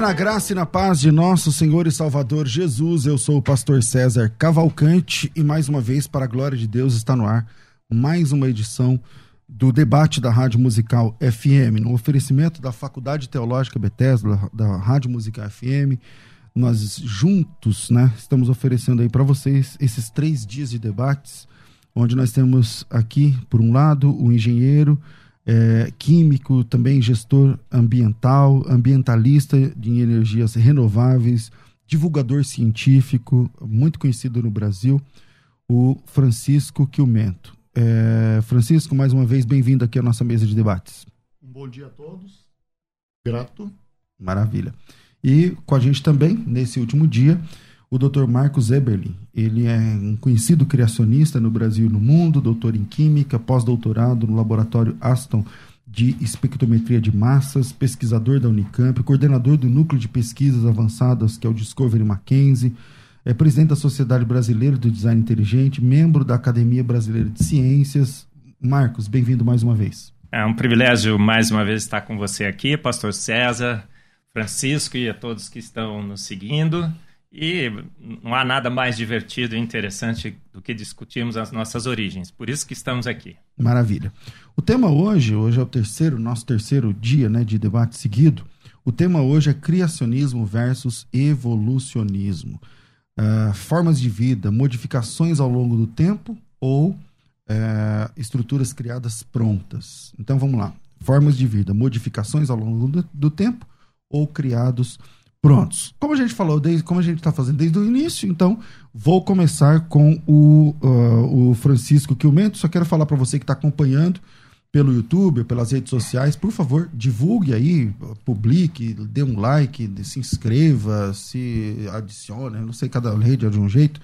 Na graça e na paz de nosso Senhor e Salvador Jesus. Eu sou o pastor César Cavalcante e mais uma vez, para a glória de Deus, está no ar mais uma edição do debate da Rádio Musical FM, no oferecimento da Faculdade Teológica Bethesda, da Rádio Musical FM. Nós juntos, né, estamos oferecendo aí para vocês esses três dias de debates, onde nós temos aqui, por um lado, o engenheiro, é, químico, também gestor ambiental, ambientalista de energias renováveis, divulgador científico, muito conhecido no Brasil, o Francisco Quilmento. É, Francisco, mais uma vez, bem-vindo aqui à nossa mesa de debates. Um bom dia a todos. Grato. Maravilha. E com a gente também, nesse último dia, o Dr. Marcos Eberlin. Ele é um conhecido criacionista no Brasil e no mundo, doutor em Química, pós-doutorado no Laboratório Aston de Espectrometria de Massas, pesquisador da Unicamp, coordenador do Núcleo de Pesquisas Avançadas, que é o Discovery Mackenzie, é presidente da Sociedade Brasileira do Design Inteligente, membro da Academia Brasileira de Ciências. Marcos, bem-vindo mais uma vez. É um privilégio mais uma vez estar com você aqui, Pastor César, Francisco e a todos que estão nos seguindo. E não há nada mais divertido e interessante do que discutirmos as nossas origens. Por isso que estamos aqui. Maravilha. O tema hoje, hoje é o terceiro, nosso terceiro dia né, de debate seguido. O tema hoje é criacionismo versus evolucionismo. Uh, formas de vida, modificações ao longo do tempo ou uh, estruturas criadas prontas. Então vamos lá. Formas de vida, modificações ao longo do, do tempo ou criados prontos. Como a gente falou, desde, como a gente está fazendo desde o início, então vou começar com o, uh, o Francisco Quilmento. Só quero falar para você que está acompanhando pelo YouTube, pelas redes sociais, por favor, divulgue aí, publique, dê um like, se inscreva, se adicione, não sei, cada rede é de um jeito,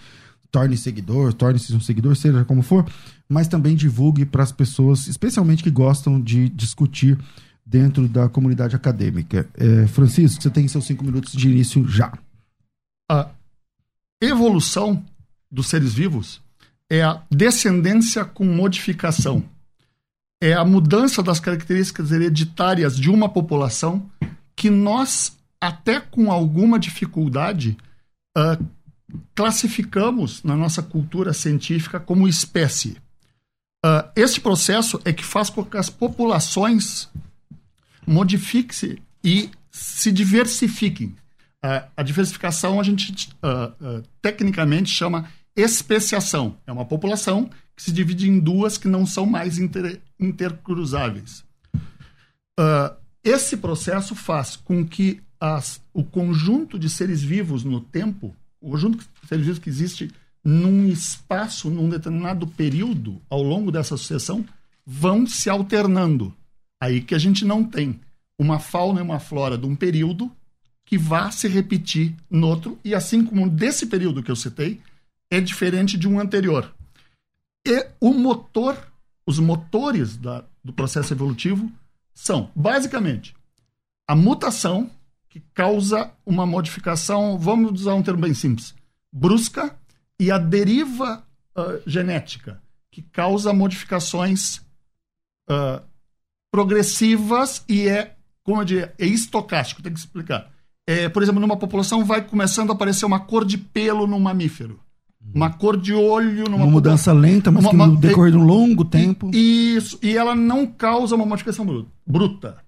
torne seguidor, torne-se um seguidor, seja como for, mas também divulgue para as pessoas, especialmente que gostam de discutir dentro da comunidade acadêmica. É, Francisco, você tem seus cinco minutos de início já. A evolução dos seres vivos é a descendência com modificação é a mudança das características hereditárias de uma população que nós, até com alguma dificuldade, uh, classificamos na nossa cultura científica como espécie. Uh, esse processo é que faz com que as populações modifiquem-se e se diversifiquem. Uh, a diversificação a gente tecnicamente chama especiação. É uma população que se divide em duas que não são mais inter, intercruzáveis. Uh, esse processo faz com que as, o conjunto de seres vivos no tempo, o conjunto de seres vivos que existe num espaço, num determinado período, ao longo dessa sucessão, vão se alternando. Aí que a gente não tem uma fauna e uma flora de um período que vá se repetir no outro, e assim como desse período que eu citei, é diferente de um anterior. E o motor, os motores da, do processo evolutivo são, basicamente, a mutação, que causa uma modificação, vamos usar um termo bem simples, brusca, e a deriva uh, genética, que causa modificações uh, progressivas e é, como eu diria, é estocástico, tem que explicar. É, por exemplo, numa população vai começando a aparecer uma cor de pelo no mamífero uma cor de olho numa uma mudança lenta, mas uma, que no decorrer de um longo tempo. Isso, e ela não causa uma modificação bruta.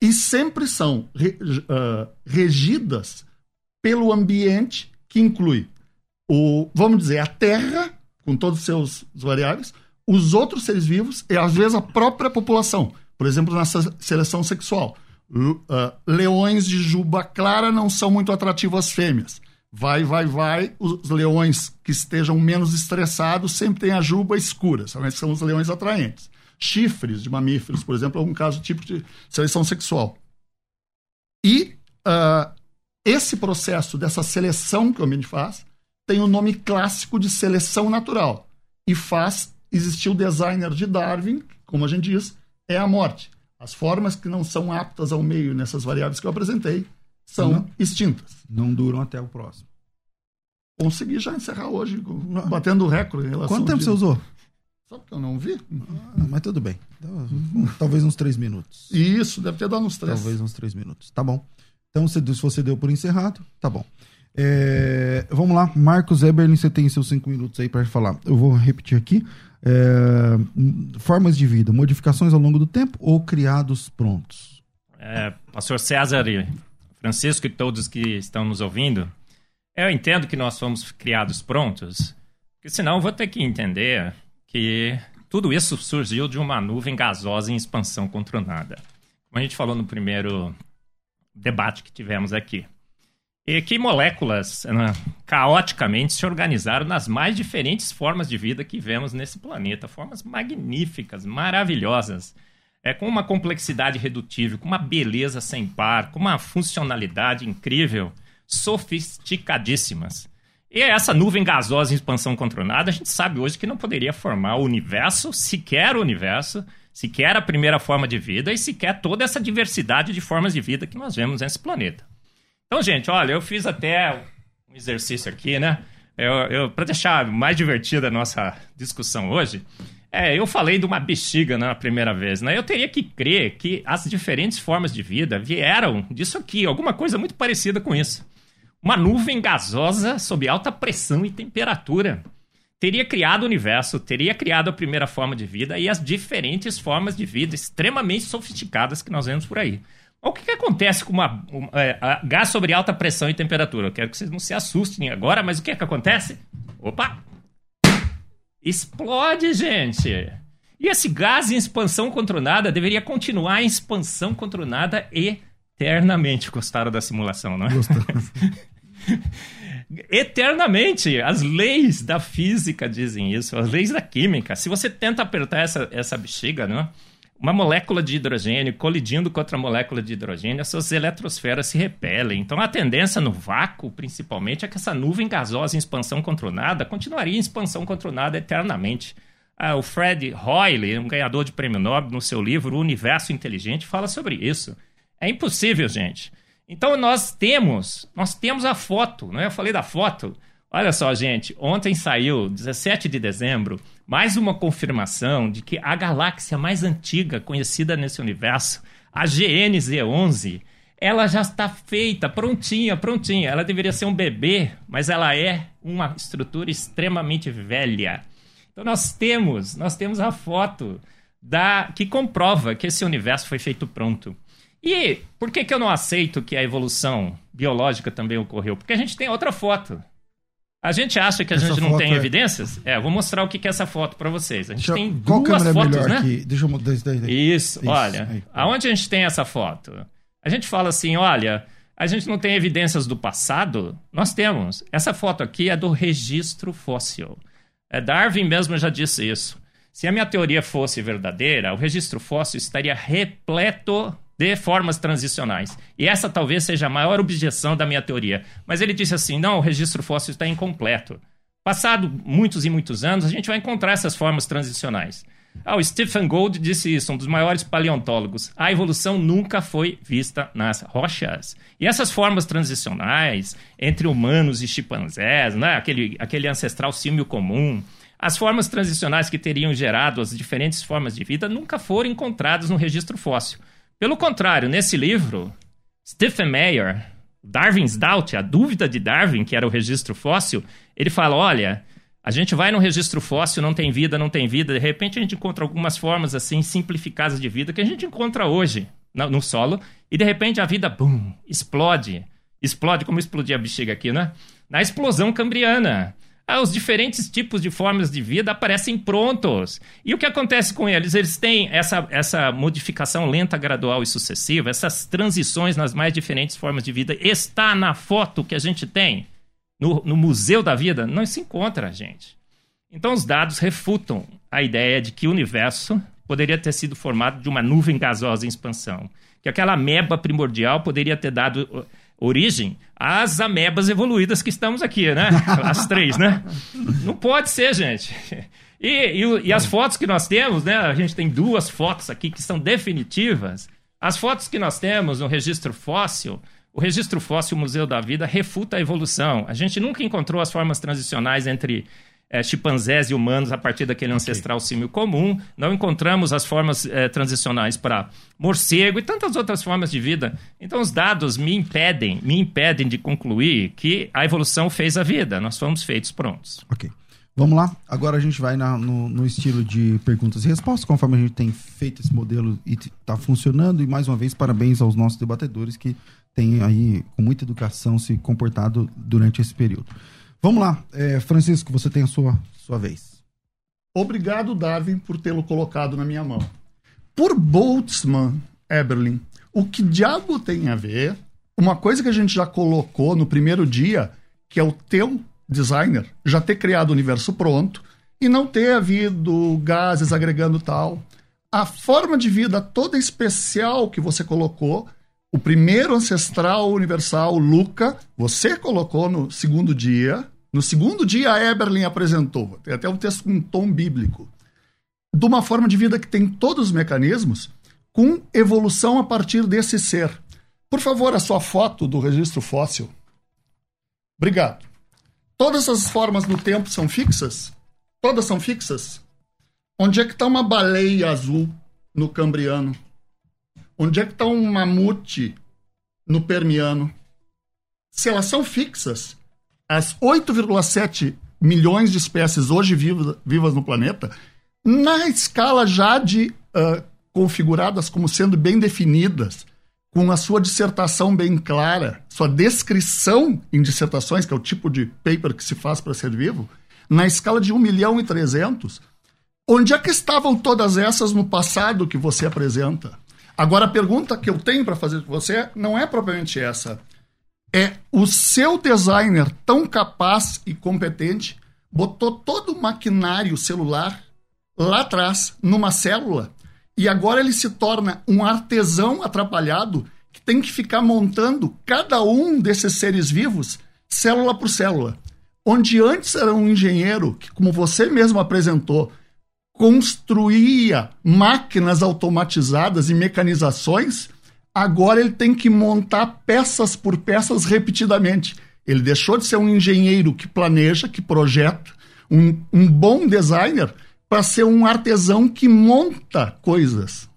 E sempre são re, uh, regidas pelo ambiente que inclui o, vamos dizer, a terra com todos os seus variáveis, os outros seres vivos e às vezes a própria população. Por exemplo, nessa seleção sexual. Uh, leões de juba clara não são muito atrativos às fêmeas. Vai, vai, vai. Os leões que estejam menos estressados sempre têm a juba escura, são os leões atraentes. Chifres de mamíferos, por exemplo, é um caso tipo de seleção sexual. E uh, esse processo dessa seleção que o homem faz tem o um nome clássico de seleção natural e faz existir o designer de Darwin, como a gente diz, é a morte. As formas que não são aptas ao meio nessas variáveis que eu apresentei são não, extintas. Não duram até o próximo. Consegui já encerrar hoje, batendo o recorde. Em relação Quanto tempo de... você usou? Só porque eu não vi. Ah, mas tudo bem. Então, talvez uns três minutos. Isso, deve ter dado uns três. Talvez uns três minutos. Tá bom. Então, se você deu por encerrado, tá bom. É, vamos lá, Marcos Eberlin, você tem seus cinco minutos aí para falar. Eu vou repetir aqui. É, formas de vida, modificações ao longo do tempo ou criados prontos? É, pastor César e Francisco e todos que estão nos ouvindo, eu entendo que nós fomos criados prontos, porque senão eu vou ter que entender que tudo isso surgiu de uma nuvem gasosa em expansão controlada. Como a gente falou no primeiro debate que tivemos aqui. E que moléculas né, caoticamente se organizaram nas mais diferentes formas de vida que vemos nesse planeta. Formas magníficas, maravilhosas, é, com uma complexidade redutível, com uma beleza sem par, com uma funcionalidade incrível, sofisticadíssimas. E essa nuvem gasosa em expansão controlada, a gente sabe hoje que não poderia formar o universo, sequer o universo, sequer a primeira forma de vida e sequer toda essa diversidade de formas de vida que nós vemos nesse planeta. Então, gente, olha, eu fiz até um exercício aqui, né? Eu, eu para deixar mais divertida a nossa discussão hoje, é, eu falei de uma bexiga na primeira vez, né? Eu teria que crer que as diferentes formas de vida vieram disso aqui, alguma coisa muito parecida com isso. Uma nuvem gasosa sob alta pressão e temperatura teria criado o universo, teria criado a primeira forma de vida e as diferentes formas de vida extremamente sofisticadas que nós vemos por aí. O que, que acontece com uma, uma é, gás sobre alta pressão e temperatura? Eu quero que vocês não se assustem agora, mas o que é que acontece? Opa! Explode, gente! E esse gás em expansão controlada deveria continuar em expansão controlada eternamente. Gostaram da simulação, não é? Gostamos. eternamente. As leis da física dizem isso, as leis da química. Se você tenta apertar essa, essa bexiga, né? Uma molécula de hidrogênio colidindo com outra molécula de hidrogênio, essas eletrosferas se repelem. Então, a tendência no vácuo, principalmente, é que essa nuvem gasosa em expansão controlada continuaria em expansão controlada eternamente. Ah, o Fred Hoyle, um ganhador de prêmio Nobel, no seu livro O Universo Inteligente, fala sobre isso. É impossível, gente. Então nós temos, nós temos a foto, né? Eu falei da foto. Olha só, gente, ontem saiu, 17 de dezembro, mais uma confirmação de que a galáxia mais antiga conhecida nesse universo, a GNZ11, ela já está feita, prontinha, prontinha. Ela deveria ser um bebê, mas ela é uma estrutura extremamente velha. Então nós temos, nós temos a foto da que comprova que esse universo foi feito pronto. E por que, que eu não aceito que a evolução biológica também ocorreu? Porque a gente tem outra foto. A gente acha que a essa gente não tem é... evidências? É, vou mostrar o que é essa foto para vocês. A gente Deixa, tem duas fotos, né? Aqui? Deixa eu mudar isso daí. Isso, isso olha. Aí. Aonde a gente tem essa foto? A gente fala assim, olha, a gente não tem evidências do passado? Nós temos. Essa foto aqui é do registro fóssil. É, Darwin mesmo já disse isso. Se a minha teoria fosse verdadeira, o registro fóssil estaria repleto de formas transicionais. E essa talvez seja a maior objeção da minha teoria. Mas ele disse assim: não, o registro fóssil está incompleto. Passado muitos e muitos anos, a gente vai encontrar essas formas transicionais. Ah, o Stephen Gould disse isso, um dos maiores paleontólogos. A evolução nunca foi vista nas rochas. E essas formas transicionais entre humanos e chimpanzés, né? aquele, aquele ancestral símio comum, as formas transicionais que teriam gerado as diferentes formas de vida nunca foram encontradas no registro fóssil. Pelo contrário, nesse livro, Stephen Meyer, Darwin's Doubt, a dúvida de Darwin, que era o registro fóssil, ele fala: olha, a gente vai no registro fóssil, não tem vida, não tem vida, de repente a gente encontra algumas formas assim simplificadas de vida que a gente encontra hoje no, no solo, e de repente a vida, bum, explode. Explode como explodia a bexiga aqui, né? Na explosão cambriana. Ah, os diferentes tipos de formas de vida aparecem prontos. E o que acontece com eles? Eles têm essa, essa modificação lenta, gradual e sucessiva, essas transições nas mais diferentes formas de vida. Está na foto que a gente tem no, no Museu da Vida? Não se encontra, gente. Então, os dados refutam a ideia de que o universo poderia ter sido formado de uma nuvem gasosa em expansão. Que aquela ameba primordial poderia ter dado origem às amebas evoluídas que estamos aqui, né? As três, né? Não pode ser, gente. E, e, e, as fotos que nós temos, né? A gente tem duas fotos aqui que são definitivas. As fotos que nós temos no registro fóssil, o registro fóssil Museu da Vida refuta a evolução. A gente nunca encontrou as formas transicionais entre é, chimpanzés e humanos a partir daquele ancestral okay. símio comum. Não encontramos as formas é, transicionais para morcego e tantas outras formas de vida. Então, os dados me impedem, me impedem de concluir que a evolução fez a vida. Nós fomos feitos prontos. Ok. Vamos lá. Agora a gente vai na, no, no, estilo de perguntas e respostas, conforme a gente tem feito esse modelo e está funcionando. E mais uma vez, parabéns aos nossos debatedores que têm aí, com muita educação, se comportado durante esse período. Vamos lá, é, Francisco, você tem a sua, sua vez. Obrigado, Darwin, por tê-lo colocado na minha mão. Por Boltzmann, Eberlin, o que diabo tem a ver? Uma coisa que a gente já colocou no primeiro dia, que é o teu designer já ter criado o universo pronto e não ter havido gases agregando tal. A forma de vida toda especial que você colocou, o primeiro ancestral universal, Luca, você colocou no segundo dia, no segundo dia, a Eberlin apresentou, tem até um texto com um tom bíblico, de uma forma de vida que tem todos os mecanismos, com evolução a partir desse ser. Por favor, a sua foto do registro fóssil. Obrigado. Todas as formas no tempo são fixas? Todas são fixas? Onde é que está uma baleia azul no Cambriano? Onde é que está um mamute no Permiano? Se elas são fixas, as 8,7 milhões de espécies hoje vivas, vivas no planeta, na escala já de uh, configuradas como sendo bem definidas, com a sua dissertação bem clara, sua descrição em dissertações, que é o tipo de paper que se faz para ser vivo, na escala de 1 milhão e 300, onde é que estavam todas essas no passado que você apresenta? Agora, a pergunta que eu tenho para fazer com você não é propriamente essa é o seu designer tão capaz e competente botou todo o maquinário celular lá atrás, numa célula, e agora ele se torna um artesão atrapalhado que tem que ficar montando cada um desses seres vivos, célula por célula. Onde antes era um engenheiro que, como você mesmo apresentou, construía máquinas automatizadas e mecanizações, agora ele tem que montar peças por peças repetidamente. Ele deixou de ser um engenheiro que planeja, que projeta, um, um bom designer, para ser um artesão que monta coisas.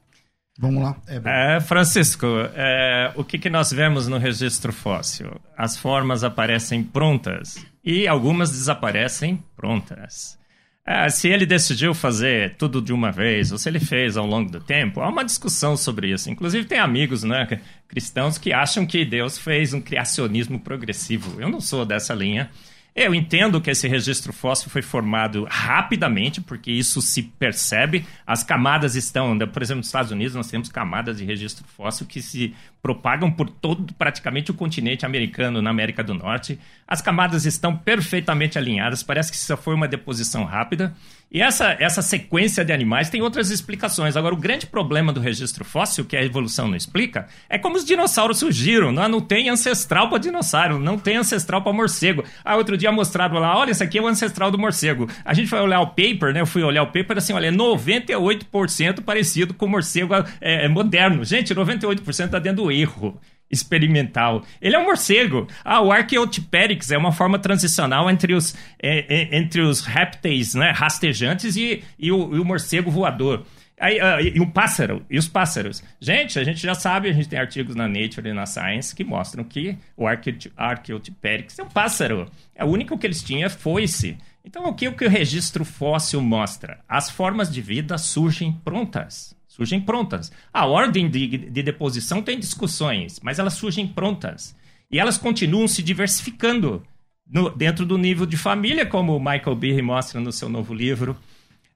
Vamos lá. É, Francisco, é, o que, que nós vemos no registro fóssil? As formas aparecem prontas e algumas desaparecem prontas. É, se ele decidiu fazer tudo de uma vez, ou se ele fez ao longo do tempo, há uma discussão sobre isso. Inclusive, tem amigos né, cristãos que acham que Deus fez um criacionismo progressivo. Eu não sou dessa linha. Eu entendo que esse registro fóssil foi formado rapidamente, porque isso se percebe. As camadas estão, por exemplo, nos Estados Unidos, nós temos camadas de registro fóssil que se propagam por todo praticamente o continente americano, na América do Norte. As camadas estão perfeitamente alinhadas, parece que isso foi uma deposição rápida. E essa, essa sequência de animais tem outras explicações. Agora, o grande problema do registro fóssil, que a evolução não explica, é como os dinossauros surgiram. Não, não tem ancestral para dinossauro, não tem ancestral para morcego. Ah, outro dia mostraram lá, olha, esse aqui é o ancestral do morcego. A gente foi olhar o paper, né? Eu fui olhar o paper assim, olha, é 98% parecido com o morcego é, é moderno. Gente, 98% está dentro do erro experimental. Ele é um morcego. Ah, o Archaeopteryx é uma forma transicional entre os, é, é, entre os répteis né, rastejantes e, e, o, e o morcego voador. Aí, uh, e o pássaro, e os pássaros. Gente, a gente já sabe, a gente tem artigos na Nature e na Science que mostram que o Archaeopteryx é um pássaro. É o único que eles tinham foi esse. Então, o que, o que o registro fóssil mostra? As formas de vida surgem prontas surgem prontas. A ordem de, de deposição tem discussões, mas elas surgem prontas. E elas continuam se diversificando. no, dentro do nível de família, como o Michael Behe mostra no seu novo livro,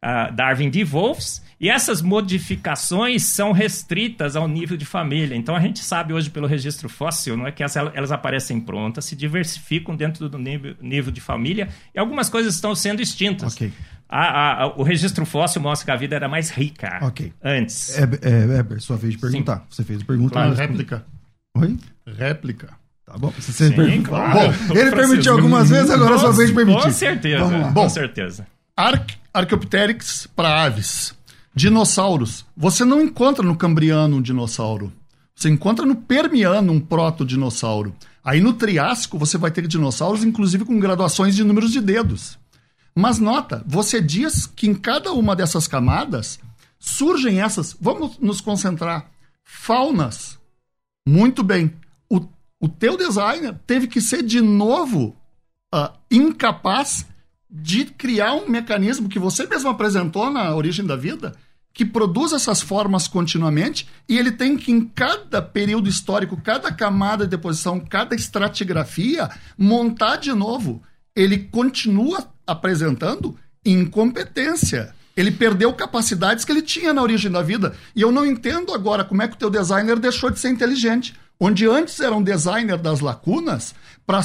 uh, Darwin de Wolfs, e essas modificações são restritas ao nível de família. Então a gente sabe hoje pelo registro fóssil, não é que elas, aparecem prontas, se diversificam dentro do nível, nível de família e algumas coisas estão sendo extintas. Ok. A, a, o registro fóssil mostra que a vida era mais rica Ok. antes. É, é, Heber, sua vez de perguntar. Você fez a pergunta. Claro, mas- réplica. Oi? Réplica. Tá bom. Você Sim, claro. Bom, ele permitiu algumas vezes, agora é sua vez de permitir. Com certeza, lá. com certeza. Arc Archaeopteryx para aves. Dinossauros. Você não encontra no Cambriano um dinossauro. Você encontra no Permiano um proto-dinossauro. Aí no Triássico você vai ter dinossauros, inclusive com graduações de números de dedos. Mas nota, você diz que em cada uma dessas camadas surgem essas. Vamos nos concentrar. Faunas. Muito bem. O, o teu designer teve que ser de novo ah, incapaz de criar um mecanismo que você mesmo apresentou na origem da vida, que produz essas formas continuamente, e ele tem que, em cada período histórico, cada camada de deposição, cada estratigrafia, montar de novo. Ele continua apresentando incompetência. Ele perdeu capacidades que ele tinha na origem da vida. E eu não entendo agora como é que o teu designer deixou de ser inteligente. Onde antes era um designer das lacunas, para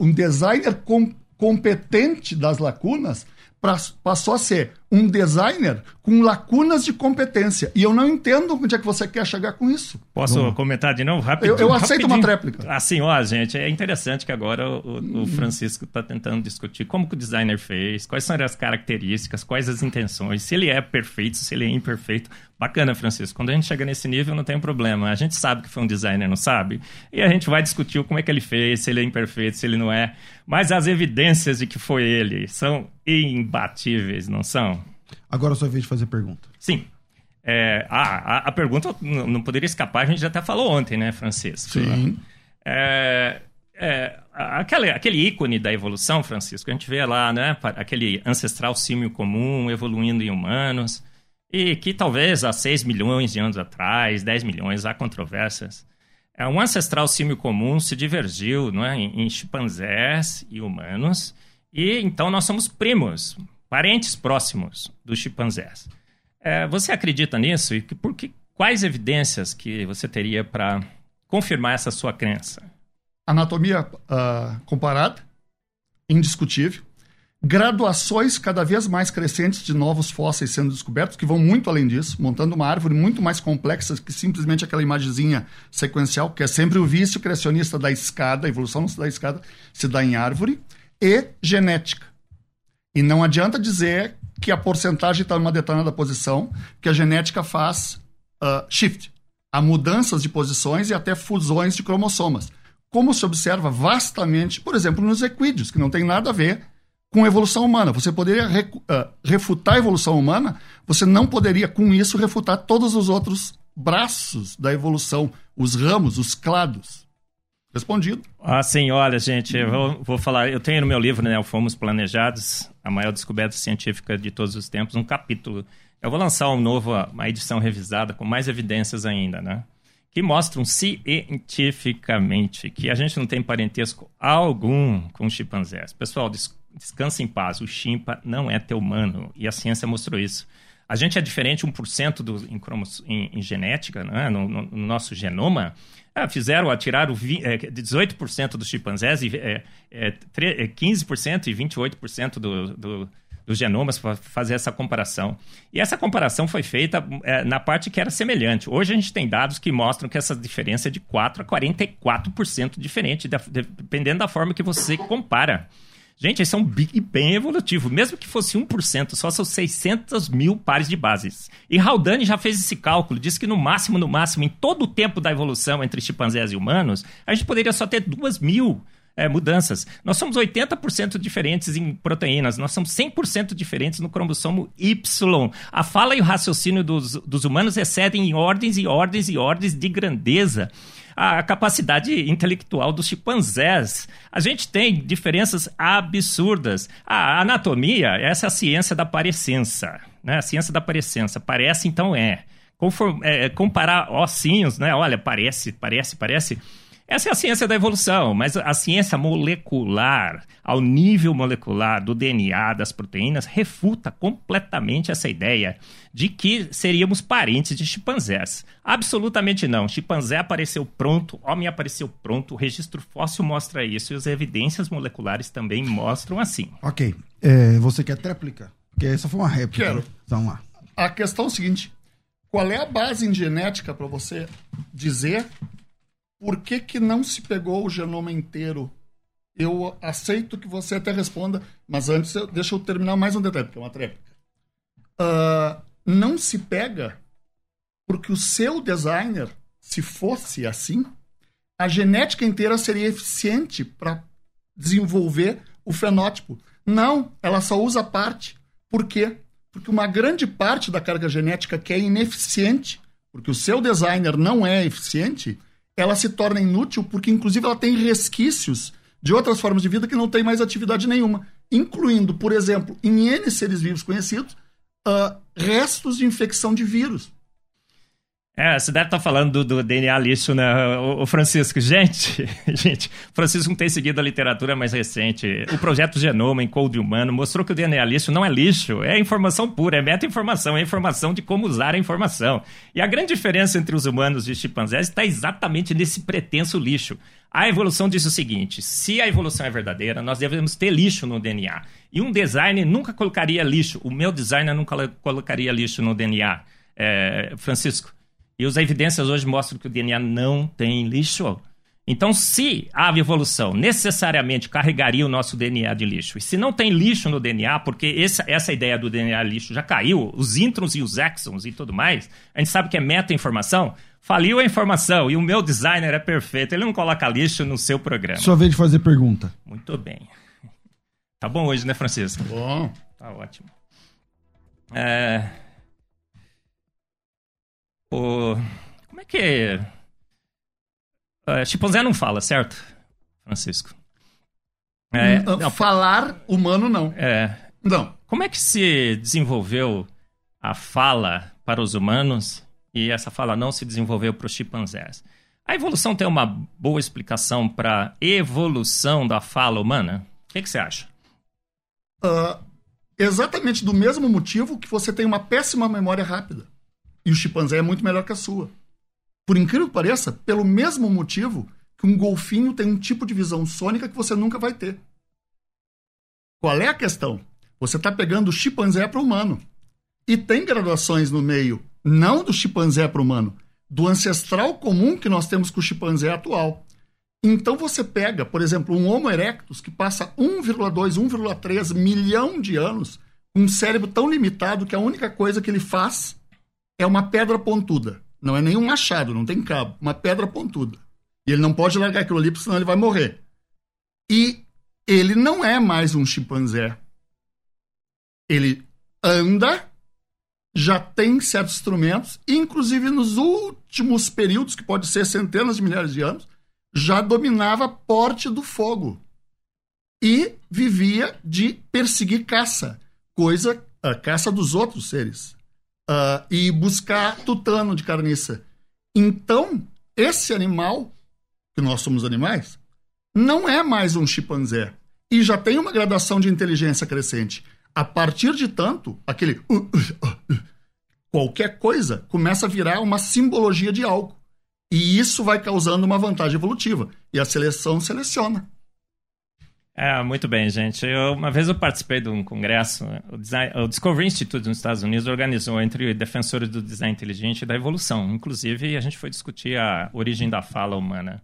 um designer com- competente das lacunas, pra- passou a ser um designer com lacunas de competência. E eu não entendo onde é que você quer chegar com isso. Posso comentar de novo rapidinho? Eu- eu aceito uma rapidinho? tréplica. Assim, ó, gente, é interessante que agora o, o Francisco está tentando discutir como que o designer fez, quais são as características, quais as intenções, se ele é perfeito, se ele é imperfeito. Bacana, Francisco. Quando a gente chega nesse nível, não tem problema. A gente sabe que foi um designer, não sabe? E a gente vai discutir como é que ele fez, se ele é imperfeito, se ele não é. Mas as evidências de que foi ele são imbatíveis, não são? Agora é sua vez de fazer pergunta. Sim. É, a, a, a pergunta não poderia escapar, a gente já até falou ontem, né, Francisco? Sim. É, é, aquele, aquele ícone da evolução, Francisco, a gente vê lá, né, aquele ancestral símio comum evoluindo em humanos, e que talvez há 6 milhões de anos atrás, 10 milhões, há controvérsias. É, um ancestral símio comum se divergiu não é, em, chimpanzés e humanos, e então nós somos primos, parentes próximos dos chimpanzés. É, você acredita nisso? E por que, quais evidências que você teria para confirmar essa sua crença? Anatomia ah, comparada, indiscutível. Graduações cada vez mais crescentes de novos fósseis sendo descobertos, que vão muito além disso, montando uma árvore muito mais complexa que simplesmente aquela imagenzinha sequencial, que é sempre o vício criacionista da escada, a evolução não se dá em escada, se dá em árvore, e genética. E não adianta dizer que a porcentagem está numa determinada posição, que a genética faz ah, shift. Há mudanças de posições e até fusões de cromossomas. Como se observa vastamente, por exemplo, nos equídeos, que não tem nada a ver com evolução humana. Você poderia ah, refutar a evolução humana, você não poderia, com isso, refutar todos os outros braços da evolução, os ramos, os clados. Respondido. Assim, olha, gente, eu vou, vou falar. Eu tenho no meu livro, né, o Fomos Planejados, a maior descoberta científica de todos os tempos, um capítulo. Eu vou lançar um novo, uma edição revisada com mais evidências ainda, né? Que mostram cientificamente que a gente não tem parentesco algum com chimpanzés. Pessoal, des descansa em paz. O chimpa não é teu humano. E a ciência mostrou isso. A gente é diferente 1% do, em, cromos, em, em genética, né? no, no, no nosso genoma. Ah, fizeram, atiraram vi- é, 18% dos chimpanzés, e, é, é, tre- é, 15% e 28% do, do, dos genomas para fazer essa comparação. E essa comparação foi feita é, na parte que era semelhante. Hoje a gente tem dados que mostram que essa diferença é de 4% a 44% diferente, dependendo da forma que você compara. Gente, esse é um Big Bang evolutivo. Mesmo que fosse 1%, só são 600 mil pares de bases. E Haldane já fez esse cálculo. Diz que no máximo, no máximo, em todo o tempo da evolução entre chimpanzés e humanos, a gente poderia só ter 2 mil é, mudanças. Nós somos 80% diferentes em proteínas. Nós somos 100% diferentes no cromossomo Y. A fala e o raciocínio dos, dos humanos excedem em ordens e ordens e ordens de grandeza a capacidade intelectual dos chimpanzés. A gente tem diferenças absurdas. A anatomia, essa é a ciência da parecença. Né? A ciência da parecença. Parece, então é. Conform- é, comparar ossinhos, né? Olha, parece, parece, parece. Essa é a ciência da evolução, mas a ciência molecular, ao nível molecular do DNA das proteínas, refuta completamente essa ideia de que seríamos parentes de chimpanzés. Absolutamente não. Chimpanzé apareceu pronto, homem apareceu pronto, o registro fóssil mostra isso e as evidências moleculares também mostram assim. Ok. É, você quer tréplica? Porque essa foi uma réplica. Quero. né? Vamos lá. A questão é o seguinte: qual é a base em genética para você dizer por que, que não se pegou o genoma inteiro? Eu aceito que você até responda, mas antes eu- deixa eu terminar mais um detalhe, porque é uma tréplica. Ah, não se pega porque o seu designer, se fosse assim, a genética inteira seria eficiente para desenvolver o fenótipo. Não, ela só usa parte. Por quê? Porque uma grande parte da carga genética que é ineficiente, porque o seu designer não é eficiente, ela se torna inútil porque, inclusive, ela tem resquícios de outras formas de vida que não tem mais atividade nenhuma, incluindo, por exemplo, em N seres vivos conhecidos, ah, restos de infecção de vírus. É, você deve estar falando do, do DNA lixo, né, o, o Francisco? Gente, gente, Francisco não tem seguido a literatura mais recente. O projeto Genoma em Code Humano mostrou que o DNA lixo não é lixo, é informação pura, é meta-informação, é informação de como usar a informação. E a grande diferença entre os humanos e os chimpanzés está exatamente nesse pretenso lixo. A evolução diz o seguinte: se a evolução é verdadeira, nós devemos ter lixo no DNA. E um designer nunca colocaria lixo. O meu designer nunca colocaria lixo no DNA. É, Francisco. E as evidências hoje mostram que o DNA não tem lixo. Então, se a evolução necessariamente carregaria o nosso DNA de lixo, e se não tem lixo no DNA, porque essa, essa ideia do DNA lixo já caiu, os introns e os exons e tudo mais, a gente sabe que é meta-informação, faliu a informação, e o meu designer é perfeito, ele não coloca lixo no seu programa. Sua vez de fazer pergunta. Muito bem. Tá bom hoje, né, Francisco? Bom, Tá ótimo. É... O... Como é que. É, chimpanzé não fala, certo, Francisco? É, não, falar humano não. é, Não. como é que se desenvolveu a fala para os humanos e essa fala não se desenvolveu para os chimpanzés? A evolução tem uma boa explicação para evolução da fala humana? O que, que você acha? Ah, exatamente do mesmo motivo que você tem uma péssima memória rápida. E o chimpanzé é muito melhor que a sua. Por incrível que pareça, pelo mesmo motivo que um golfinho tem um tipo de visão sônica que você nunca vai ter. Qual é a questão? Você está pegando o chimpanzé para o humano. E tem graduações no meio, não do chimpanzé para o humano, do ancestral comum que nós temos com o chimpanzé atual. Então você pega, por exemplo, um Homo erectus que passa 1,2, 1,3 milhão de anos com um cérebro tão limitado que a única coisa que ele faz é uma pedra pontuda. Não é nenhum machado, não tem cabo, uma pedra pontuda. E ele não pode largar aquilo ali, senão ele vai morrer. E ele não é mais um chimpanzé. Ele anda, já tem certos instrumentos, inclusive nos últimos períodos, que pode ser centenas de milhares de anos, já dominava porte do fogo. E vivia de perseguir caça, coisa, a caça dos outros seres. Uh, e buscar tutano de carniça. Então, esse animal, que nós somos animais, não é mais um chimpanzé. E já tem uma gradação de inteligência crescente. A partir de tanto, aquele uh, uh, uh, qualquer coisa começa a virar uma simbologia de algo. E isso vai causando uma vantagem evolutiva. E a seleção seleciona. É, muito bem, gente. Eu, uma vez eu participei de um congresso, o, design, o, Discovery Institute nos Estados Unidos organizou entre defensores do design inteligente e da evolução. Inclusive, a gente foi discutir a origem da fala humana.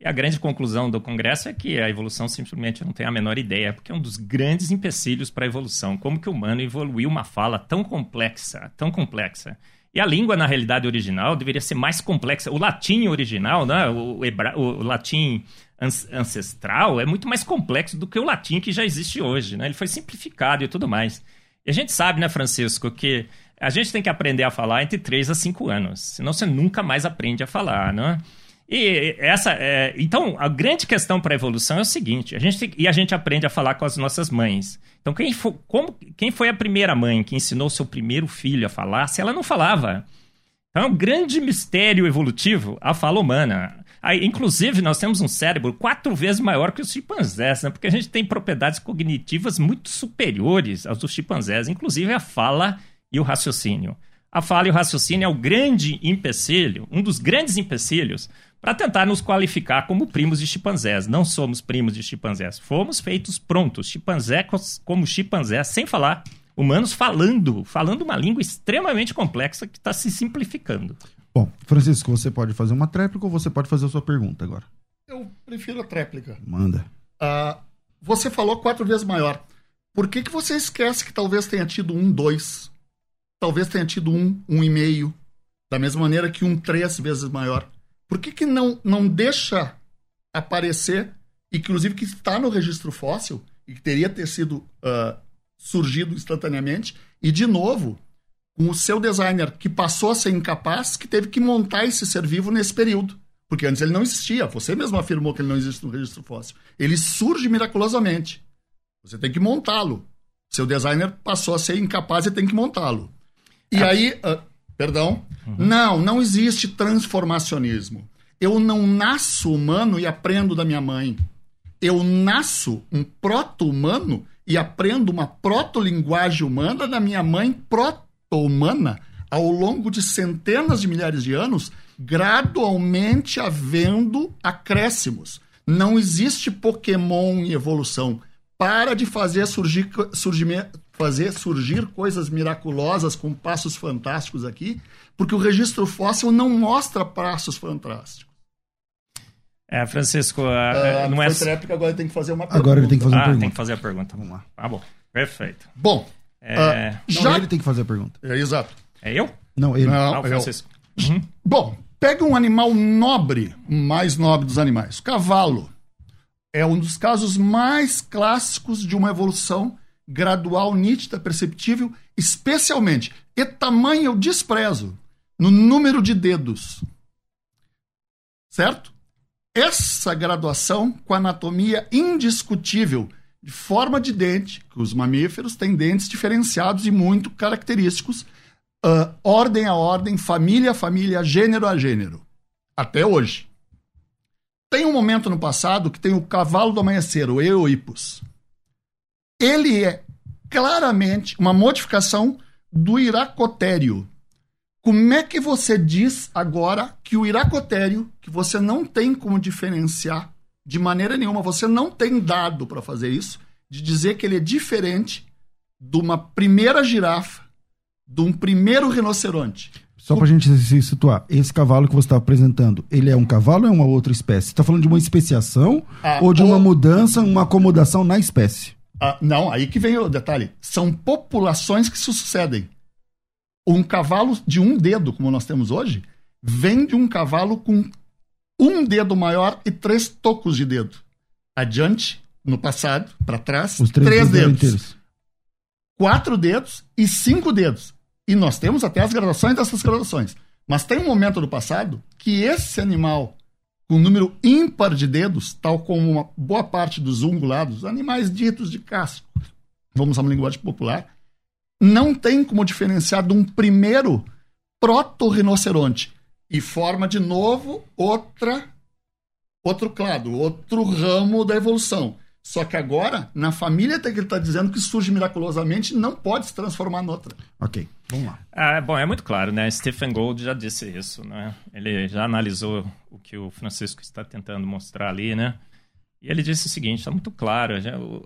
E a grande conclusão do congresso é que a evolução simplesmente não tem a menor ideia, porque é um dos grandes empecilhos para a evolução. Como que o humano evoluiu uma fala tão complexa, tão complexa? E a língua, na realidade original, deveria ser mais complexa. O latim original, né? o, hebra... o latim ancestral é muito mais complexo do que o latim que já existe hoje, né? Ele foi simplificado e tudo mais. E a gente sabe, né, Francisco, que a gente tem que aprender a falar entre 3 a 5 anos, senão você nunca mais aprende a falar, né? E essa, é... então, a grande questão para a evolução é o seguinte: a gente e a gente aprende a falar com as nossas mães. Então, quem, for... Como... quem foi a primeira mãe que ensinou seu primeiro filho a falar se ela não falava? Então, é um grande mistério evolutivo a fala humana. Aí, inclusive, nós temos um cérebro quatro vezes maior que os chimpanzés, né? Porque a gente tem propriedades cognitivas muito superiores aos dos chimpanzés, inclusive a fala e o raciocínio. A fala e o raciocínio é o grande empecilho, um dos grandes empecilhos para tentar nos qualificar como primos de chimpanzés. Não somos primos de chimpanzés. Fomos feitos prontos, chimpanzés como chimpanzés, sem falar, humanos falando, falando uma língua extremamente complexa que está se simplificando. Bom, Francisco, você pode fazer uma tréplica ou você pode fazer a sua pergunta agora? Eu prefiro a tréplica. Manda. Uh, você falou quatro vezes maior. Por que, que você esquece que talvez tenha tido um dois? Talvez tenha tido um, um e meio. Da mesma maneira que um três vezes maior. Por que, que não, não deixa aparecer, inclusive que está no registro fóssil, e que teria ter sido uh, surgido instantaneamente, e de novo, com o seu designer que passou a ser incapaz, que teve que montar esse ser vivo nesse período. Porque antes ele não existia. Você mesmo afirmou que ele não existe no registro fóssil. Ele surge miraculosamente. Você tem que montá-lo. Seu designer passou a ser incapaz e tem que montá-lo. E é. aí, uh, Perdão? Uhum. Não, não existe transformacionismo. Eu não nasço humano e aprendo da minha mãe. Eu nasço um proto-humano e aprendo uma proto-linguagem humana da minha mãe proto-humana ao longo de centenas de milhares de anos, gradualmente havendo acréscimos. Não existe Pokémon em evolução. Para de fazer surgir, surgir, fazer surgir coisas miraculosas com passos fantásticos aqui, porque o registro fóssil não mostra passos fantásticos. É, Francisco, uh, não é. Tréplica, agora tem que fazer uma pergunta. Agora ele tem que fazer a ah, pergunta. tem que fazer a pergunta. Vamos lá. Ah, bom. Perfeito. Bom. É... Uh, já... Não, ele tem que fazer a pergunta. É, exato. É eu? Não, ele. Não, não Francisco. Uhum. Bom, pega um animal nobre, mais nobre dos animais. O cavalo. É um dos casos mais clássicos de uma evolução gradual, nítida, perceptível, especialmente. E tamanho eu desprezo no número de dedos. Certo? Essa graduação com anatomia indiscutível de forma de dente, que os mamíferos têm dentes diferenciados e muito característicos, uh, ordem a ordem, família a família, gênero a gênero, até hoje. Tem um momento no passado que tem o cavalo do amanhecer, o Eoipus ele é claramente uma modificação do iracotério. Como é que você diz agora que o iracotério, que você não tem como diferenciar de maneira nenhuma, você não tem dado para fazer isso, de dizer que ele é diferente de uma primeira girafa, de um primeiro rinoceronte? Só para a gente se situar, esse cavalo que você está apresentando, ele é um cavalo ou é uma outra espécie? Você está falando de uma especiação ah, ou de uma mudança, uma acomodação na espécie? Ah, não, aí que vem o detalhe. São populações que se sucedem. Um cavalo de um dedo, como nós temos hoje, vem de um cavalo com um dedo maior e três tocos de dedo. Adiante, no passado, para trás, Os três, três dedos. dedos. Quatro dedos e cinco dedos. E nós temos até as gradações dessas gradações. Mas tem um momento do passado que esse animal com um número ímpar de dedos, tal como uma boa parte dos ungulados, animais ditos de casco, vamos usar uma linguagem popular, não tem como diferenciar de um primeiro proto-rinoceronte e forma de novo outra outro clado, outro ramo da evolução. Só que agora, na família que ele está dizendo que surge miraculosamente, não pode se transformar em outra. Ok, vamos lá. Ah, bom, é muito claro, né? Stephen Gold já disse isso, né? Ele já analisou o que o Francisco está tentando mostrar ali, né? E ele disse o seguinte, está muito claro,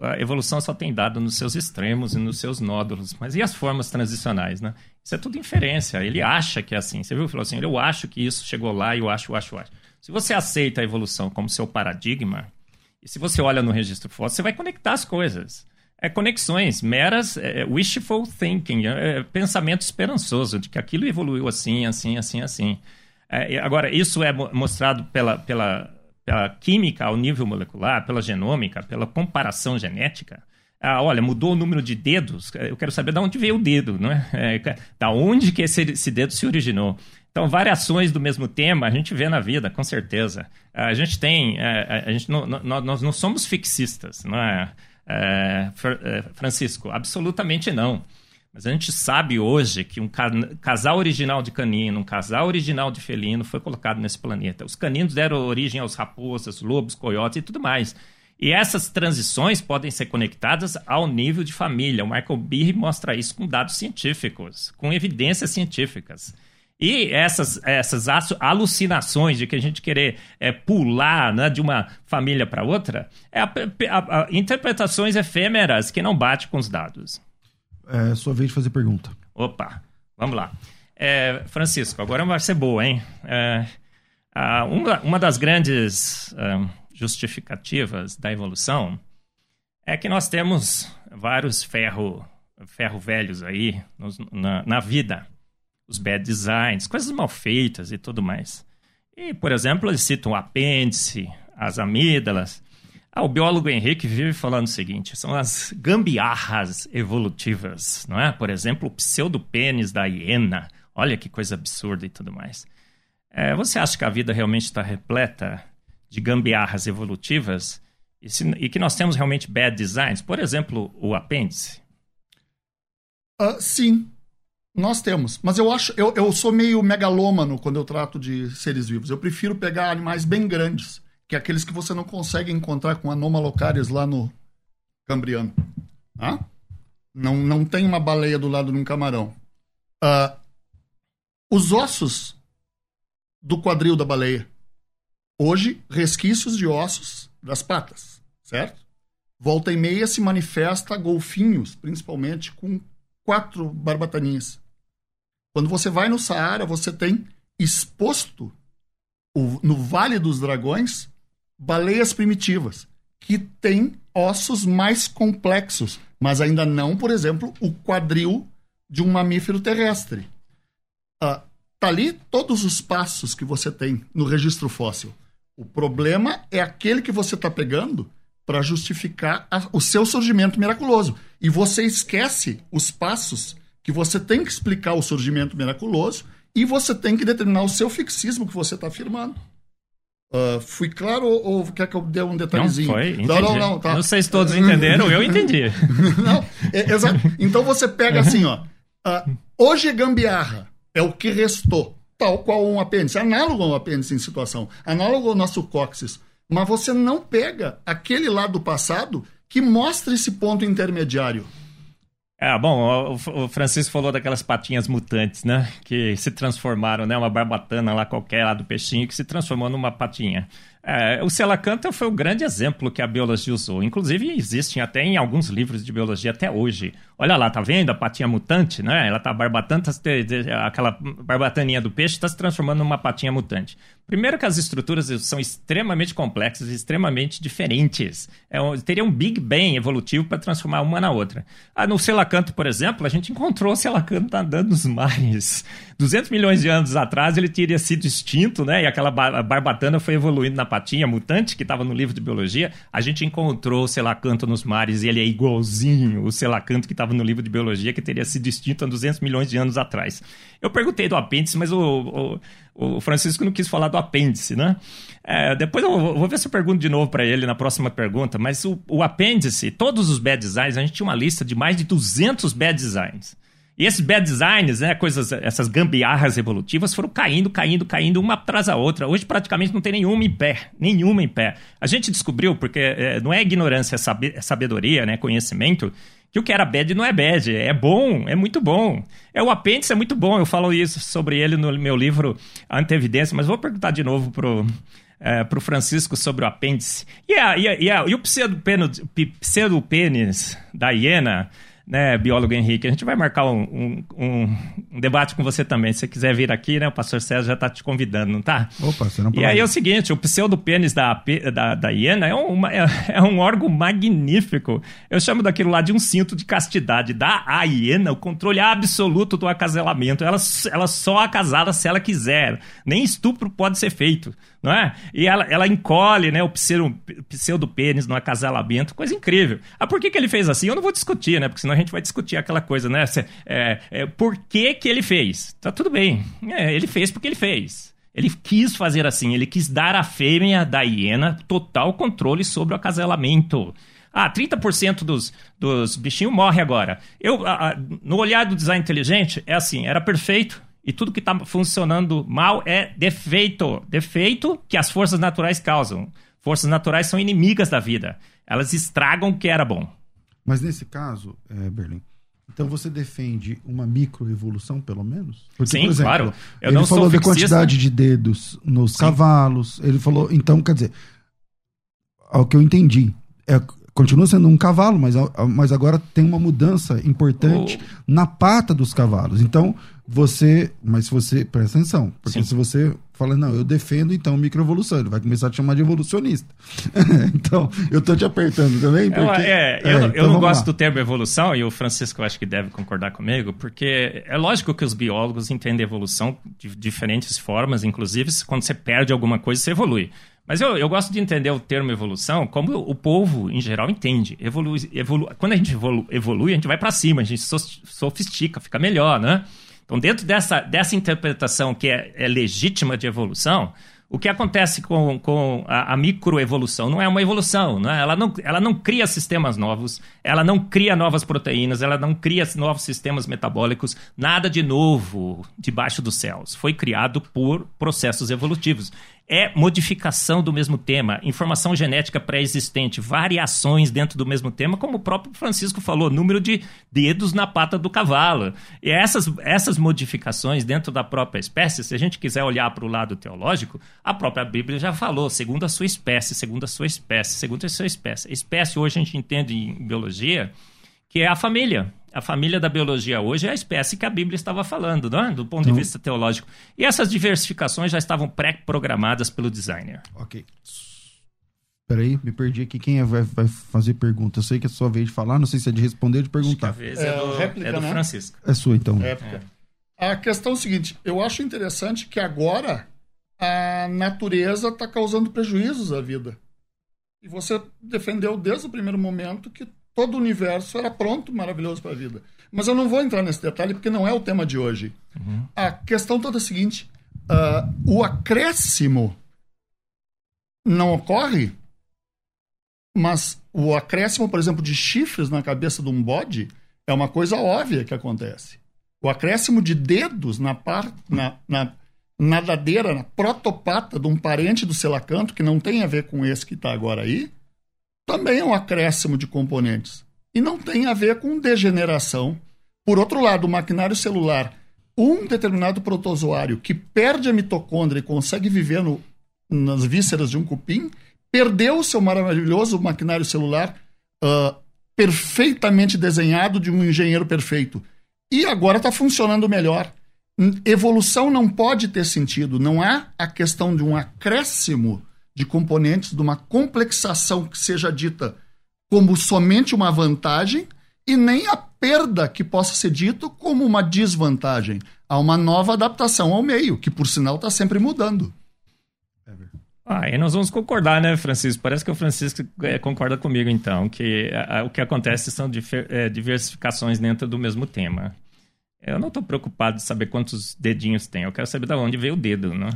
a evolução só tem dado nos seus extremos e nos seus nódulos, mas e as formas transicionais, né? Isso é tudo inferência, ele acha que é assim. Você viu? Ele falou assim, eu acho que isso chegou lá, eu acho, eu acho, eu acho. Se você aceita a evolução como seu paradigma, e se você olha no registro fóssil, você vai conectar as coisas. É conexões meras, é, é wishful thinking, é, é pensamento esperançoso de que aquilo evoluiu assim, assim, assim, assim. É, agora, isso é mostrado pela, pela, pela química ao nível molecular, pela genômica, pela comparação genética. Ah, olha, mudou o número de dedos. Eu quero saber de onde veio o dedo, não é? é da onde que esse, esse dedo se originou. Então, variações do mesmo tema a gente vê na vida, com certeza. A gente tem, é, a gente não, nós não somos fixistas, não é? é, é, Francisco? Absolutamente não. Mas a gente sabe hoje que um casal original de canino, um casal original de felino foi colocado nesse planeta. Os caninos deram origem aos raposas, lobos, coiotes e tudo mais. E essas transições podem ser conectadas ao nível de família. O Michael Behe mostra isso com dados científicos, com evidências científicas. E essas, essas alucinações de que a gente querer é, pular né, de uma família para outra, é a, a, a, interpretações efêmeras que não batem com os dados. É sua vez de fazer pergunta. Opa, vamos lá. É, Francisco, agora vai ser boa, hein? É, uma, uma das grandes justificativas da evolução é que nós temos vários ferro, ferro velhos aí nos, na, na vida os bad designs, coisas mal feitas e tudo mais. E, por exemplo, eles citam o apêndice, as amígdalas. Ah, o biólogo Henrique vive falando o seguinte: são as gambiarras evolutivas, não é? Por exemplo, o pseudopênis da hiena. Olha que coisa absurda e tudo mais. É, você acha que a vida realmente está repleta de gambiarras evolutivas e, se, e, que nós temos realmente bad designs? Por exemplo, o apêndice? Uh, sim, nós temos, mas eu acho, eu, eu sou meio megalômano quando eu trato de seres vivos. Eu prefiro pegar animais bem grandes, que é aqueles que você não consegue encontrar com anomalocaris lá no Cambriano. Não, não tem uma baleia do lado de um camarão. Uh, os ossos do quadril da baleia. Hoje, resquícios de ossos das patas, certo? Volta e meia se manifesta golfinhos, principalmente com quatro barbataninhas. Quando você vai no Saara, você tem exposto no Vale dos Dragões baleias primitivas que têm ossos mais complexos, mas ainda não, por exemplo, o quadril de um mamífero terrestre. Ah, tá ali todos os passos que você tem no registro fóssil. O problema é aquele que você está pegando para justificar a, o seu surgimento miraculoso. E você esquece os passos que você tem que explicar o surgimento miraculoso e você tem que determinar o seu fixismo que você está afirmando. Uh, fui claro ou, ou, quer que eu dê um detalhezinho? Não, foi, entendi. Não, não, não, tá. não sei se todos entenderam, eu entendi. não, é, exato. Então você pega assim, ó. Uh, hoje é gambiarra, é o que restou. Tal qual um apêndice, análogo ao apêndice em situação, análogo ao nosso cóccix. Mas você não pega aquele lado do passado que mostra esse ponto intermediário. Ah, bom, o Francisco falou daquelas patinhas mutantes, né? Que se transformaram, né? Uma barbatana lá qualquer lá do peixinho que se transformou numa patinha. É, o Selacanta foi o grande exemplo que a biologia usou. Inclusive, existem até em alguns livros de biologia até hoje. Olha lá, tá vendo? A patinha mutante, né? Ela tá barbatando, tá, aquela barbataninha do peixe está se transformando numa patinha mutante. Primeiro que as estruturas são extremamente complexas extremamente diferentes. É, teria um Big Bang evolutivo para transformar uma na outra. Ah, no Selacanto, por exemplo, a gente encontrou o Selacanto andando nos mares. 200 milhões de anos atrás ele teria sido extinto, né? E aquela barbatana foi evoluindo na patinha mutante que estava no livro de biologia. A gente encontrou o Selacanto nos mares e ele é igualzinho o Selacanto que estava no livro de biologia que teria sido extinto há 200 milhões de anos atrás. Eu perguntei do apêndice, mas o, o o Francisco não quis falar do apêndice, né? É, depois eu vou, ver se eu pergunto de novo para ele na próxima pergunta, mas o, o apêndice, todos os bad designs, a gente tinha uma lista de mais de 200 bad designs. E esses bad designs, né, coisas, essas gambiarras evolutivas foram caindo, caindo, caindo uma atrás da outra. Hoje praticamente não tem nenhuma em pé, nenhuma em pé. A gente descobriu, porque é, não é ignorância, é, é sabedoria, né, conhecimento, que o que era bad não é bad, é bom, é muito bom. É o apêndice é muito bom, eu falo isso sobre ele no meu livro Antevidência, mas vou perguntar de novo pro é, pro Francisco sobre o apêndice. E, a, e, a, e, o pseudopênis da hiena né, biólogo Henrique, a gente vai marcar um, um, um, debate com você também. Se você quiser vir aqui, né, o pastor César já está te convidando, não tá? Opa, você não pode. E aí é o seguinte, o pseudopênis da, da, da hiena é, uma, é, é, um órgão magnífico. Eu chamo daquilo lá de um cinto de castidade. Da hiena, o controle absoluto do acasalamento. Ela, ela só acasala se ela quiser. Nem estupro pode ser feito não é? E ela, ela encolhe né, o pseudo, pseudo-pênis no acasalamento, coisa incrível. Ah, por que, que ele fez assim? Eu não vou discutir, né? Porque senão a gente vai discutir aquela coisa, né? É, é, por que, que ele fez? Tá tudo bem. É, ele fez porque ele fez. Ele quis fazer assim, ele quis dar à fêmea da hiena total controle sobre o acasalamento. Ah, 30% dos, dos bichinhos morre agora. Eu, a, a, no olhar do design inteligente, é assim, era perfeito, e tudo que está funcionando mal é defeito. Defeito que as forças naturais causam. Forças naturais são inimigas da vida. Elas estragam o que era bom. Mas nesse caso, é, Berlim, então você defende uma microevolução, pelo menos? Porque, Sim, exemplo, claro. Eu ele falou da quantidade de dedos nos Sim. cavalos. Ele falou, então, quer dizer, ao que eu entendi, é, continua sendo um cavalo, mas, mas agora tem uma mudança importante oh. na pata dos cavalos. Então, você. Mas se você. Presta atenção. Porque Sim. se você fala, não, eu defendo então microevolução, ele vai começar a te chamar de evolucionista. então, eu tô te apertando também. Porque, eu, é, é, eu, então eu não gosto lá. do termo evolução, e o Francisco acho que deve concordar comigo, porque é lógico que os biólogos entendem evolução de diferentes formas, inclusive quando você perde alguma coisa, você evolui. Mas eu, eu gosto de entender o termo evolução como o povo, em geral, entende. Evolu, evolu, quando a gente evolu, evolui, a gente vai para cima, a gente sofistica, fica melhor, né? Então, dentro dessa, dessa interpretação que é, é legítima de evolução, o que acontece com, com a, a microevolução não é uma evolução, né? ela, não, ela não cria sistemas novos, ela não cria novas proteínas, ela não cria novos sistemas metabólicos, nada de novo debaixo dos céus. Foi criado por processos evolutivos é modificação do mesmo tema, informação genética pré-existente, variações dentro do mesmo tema, como o próprio Francisco falou, número de dedos na pata do cavalo. E essas, essas modificações dentro da própria espécie, se a gente quiser olhar para o lado teológico, a própria Bíblia já falou, segundo a sua espécie, segundo a sua espécie, segundo a sua espécie. Espécie hoje a gente entende em biologia que é a família a família da biologia hoje é a espécie que a Bíblia estava falando, é? do ponto então, de vista teológico. E essas diversificações já estavam pré-programadas pelo designer. Ok. Peraí, me perdi aqui. Quem é, vai, vai, fazer pergunta? Eu sei que é sua vez de falar, não sei se é de responder ou de perguntar. Acho que a vez é, é do, réplica, é do né? Francisco. É sua, então. É. A questão é o seguinte: eu acho interessante que agora a natureza está causando prejuízos à vida. E você defendeu desde o primeiro momento que todo o universo era pronto, maravilhoso para a vida. Mas eu não vou entrar nesse detalhe porque não é o tema de hoje. Uhum. A questão toda é a seguinte: uh, o acréscimo não ocorre, mas o acréscimo, por exemplo, de chifres na cabeça de um bode é uma coisa óbvia que acontece. O acréscimo de dedos na, par, na, na nadadeira, na protopata de um parente do selacanto, que não tem a ver com esse que está agora aí, também é um acréscimo de componentes. E não tem a ver com degeneração. Por outro lado, o maquinário celular, um determinado protozoário que perde a mitocôndria e consegue viver no, nas vísceras de um cupim, perdeu o seu maravilhoso maquinário celular uh, perfeitamente desenhado de um engenheiro perfeito. E agora está funcionando melhor. Evolução não pode ter sentido. Não há a questão de um acréscimo de componentes, de uma complexação que seja dita como somente uma vantagem e nem a perda que possa ser dito como uma desvantagem. Há uma nova adaptação ao meio, que por sinal está sempre mudando. Ah, e nós vamos concordar, né, Francisco? Parece que o Francisco é, concorda comigo, então, que a, a, o que acontece são difer, é, diversificações dentro do mesmo tema. Eu não estou preocupado de saber quantos dedinhos tem, eu quero saber de onde veio o dedo. Né?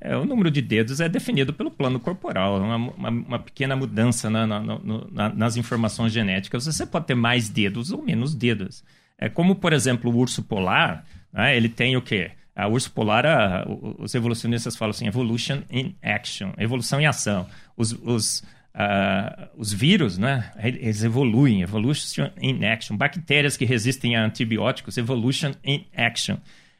É, o número de dedos é definido pelo plano corporal, uma, uma, uma pequena mudança na, na, na, nas informações genéticas. Você pode ter mais dedos ou menos dedos. É como, por exemplo, o urso polar, né? ele tem o quê? A urso polar, a, os evolucionistas falam assim, evolution in action, evolução em ação. Os, os Uh, os vírus, né, eles evoluem, evolution in action. Bactérias que resistem a antibióticos, evolution in action.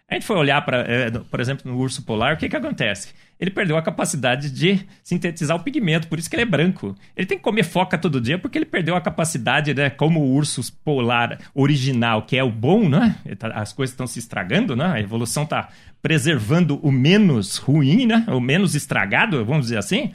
A gente foi olhar, para, é, por exemplo, no urso polar, o que, que acontece? Ele perdeu a capacidade de sintetizar o pigmento, por isso que ele é branco. Ele tem que comer foca todo dia porque ele perdeu a capacidade, né, como o urso polar original, que é o bom, né? Tá, as coisas estão se estragando, né? A evolução está preservando o menos ruim, né? O menos estragado, vamos dizer assim.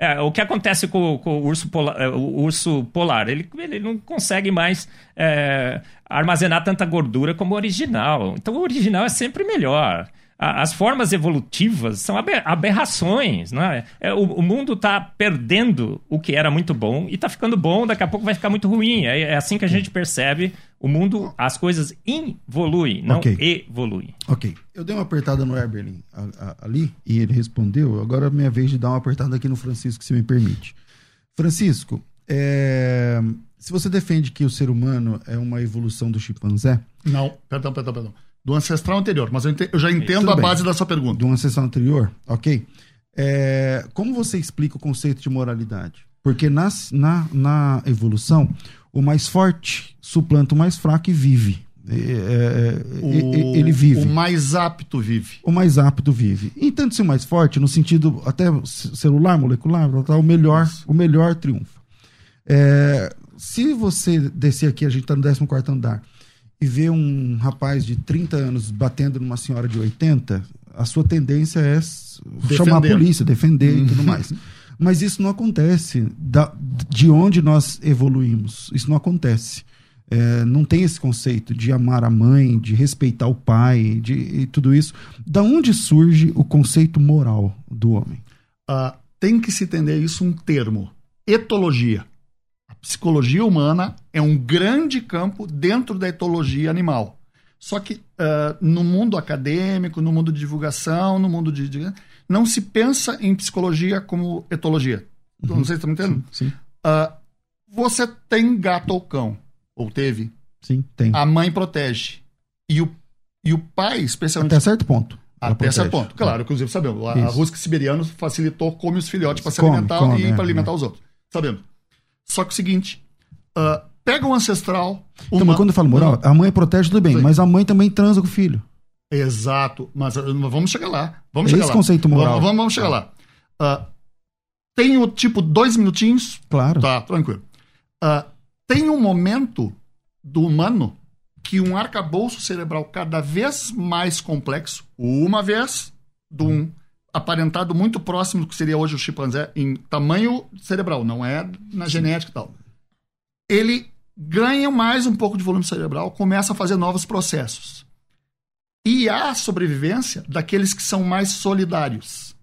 É, o que acontece com, com o, urso polar, é, o urso polar? Ele, ele não consegue mais é, armazenar tanta gordura como o original. Então, o original é sempre melhor as formas evolutivas são aberrações. Né? É, o, o mundo está perdendo o que era muito bom e está ficando bom, daqui a pouco vai ficar muito ruim. É, é assim que a gente percebe o mundo, as coisas evoluem, não okay. evoluem. Ok. Eu dei uma apertada no Eberlin ali e ele respondeu. Agora é minha vez de dar uma apertada aqui no Francisco, se me permite. Francisco, É, se você defende que o ser humano é uma evolução do chimpanzé, Não, perdão, perdão, perdão. Do ancestral anterior, mas eu, ente- eu já entendo Tudo a bem. base da sua pergunta. uma sessão anterior, ok? É, como você explica o conceito de moralidade? Porque na, na, na evolução, o mais forte suplanta o mais fraco e vive. É, é, O, ele vive. O mais apto vive. o mais apto vive. Entanto, se o mais forte, no sentido até celular, molecular, o melhor, o melhor triunfa. É, se você descer aqui, a gente está no 14 andar, e ver um rapaz de 30 anos batendo numa senhora de 80, a sua tendência é s- chamar a Defender. polícia, defender e tudo mais. Mas isso não acontece da- de onde nós evoluímos. Isso não acontece. É, não tem esse conceito de amar a mãe, de respeitar o pai, de e tudo isso. Da onde surge o conceito moral do homem? Ah, tem que se entender isso um termo: etologia. A psicologia humana é um grande campo dentro da etologia animal. Só que ah, no mundo acadêmico, no mundo de divulgação, no mundo de. de- não se pensa em psicologia como etologia. Não sei se está me entendendo. Sim, Ah, você tem gato ou cão, ou teve. sim, tem. A mãe protege. E o, e o pai, especialmente. Até certo ponto. Até certo ponto. Claro, inclusive sabemos. A, a Isso. Husky siberiano facilitou, come os filhotes para se Come, alimentar come, e é, para alimentar é. os outros. Sabemos. Só que o seguinte: ah, pega o ancestral. Então, uma- mas quando eu falo moral, a mãe protege tudo bem, Sim. mas a mãe também transa com o filho. Exato. Mas ah, vamos chegar lá. Vamos É chegar esse lá. conceito moral. Vamos, vamos, chegar lá. Ah, tem o tipo dois minutinhos. Claro. Tá, tranquilo. Ah, tem um momento do humano que um arcabouço cerebral cada vez mais complexo, uma vez, de um aparentado muito próximo do que seria hoje o chimpanzé em tamanho cerebral, não é na genética e tal. Ele ganha mais um pouco de volume cerebral, começa a fazer novos processos. E a sobrevivência daqueles que são mais solidários.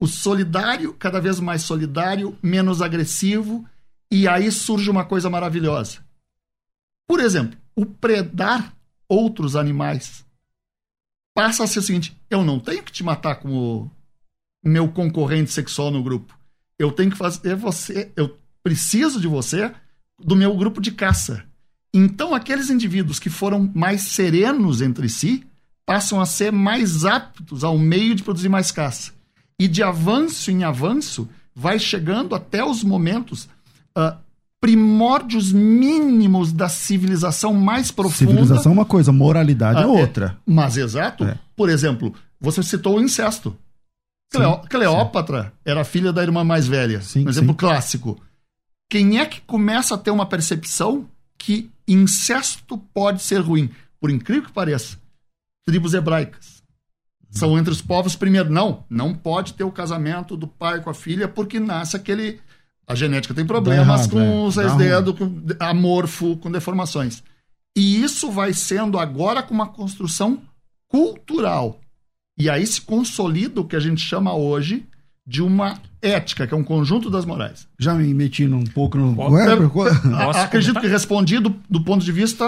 O solidário, cada vez mais solidário, menos agressivo, e aí surge uma coisa maravilhosa. Por exemplo, o predar outros animais passa a ser o seguinte: eu não tenho que te matar como meu concorrente sexual no grupo. Eu tenho que fazer você, eu preciso de você do meu grupo de caça. Então, aqueles indivíduos que foram mais serenos entre si passam a ser mais aptos ao meio de produzir mais caça. E de avanço em avanço, vai chegando até os momentos ah, primórdios mínimos da civilização mais profunda. Civilização é uma coisa, moralidade Ah, é outra. Mas exato. É. Por exemplo, você citou o incesto. Cleo- Cleópatra era filha da irmã mais velha. Sim, um exemplo sim. clássico. Quem é que começa a ter uma percepção que incesto pode ser ruim? Por incrível que pareça, tribos hebraicas. São entre os povos primeiro. Não, não pode ter o casamento do pai com a filha porque nasce aquele. A genética tem problemas errado, com é. os seis dedos, com amorfo, com deformações. E isso vai sendo agora com uma construção cultural. E aí se consolida o que a gente chama hoje de uma ética, que é um conjunto das morais. Já me meti um pouco no. Ué, Eu- co- A- Posso acredito comentar? que respondi do, do ponto de vista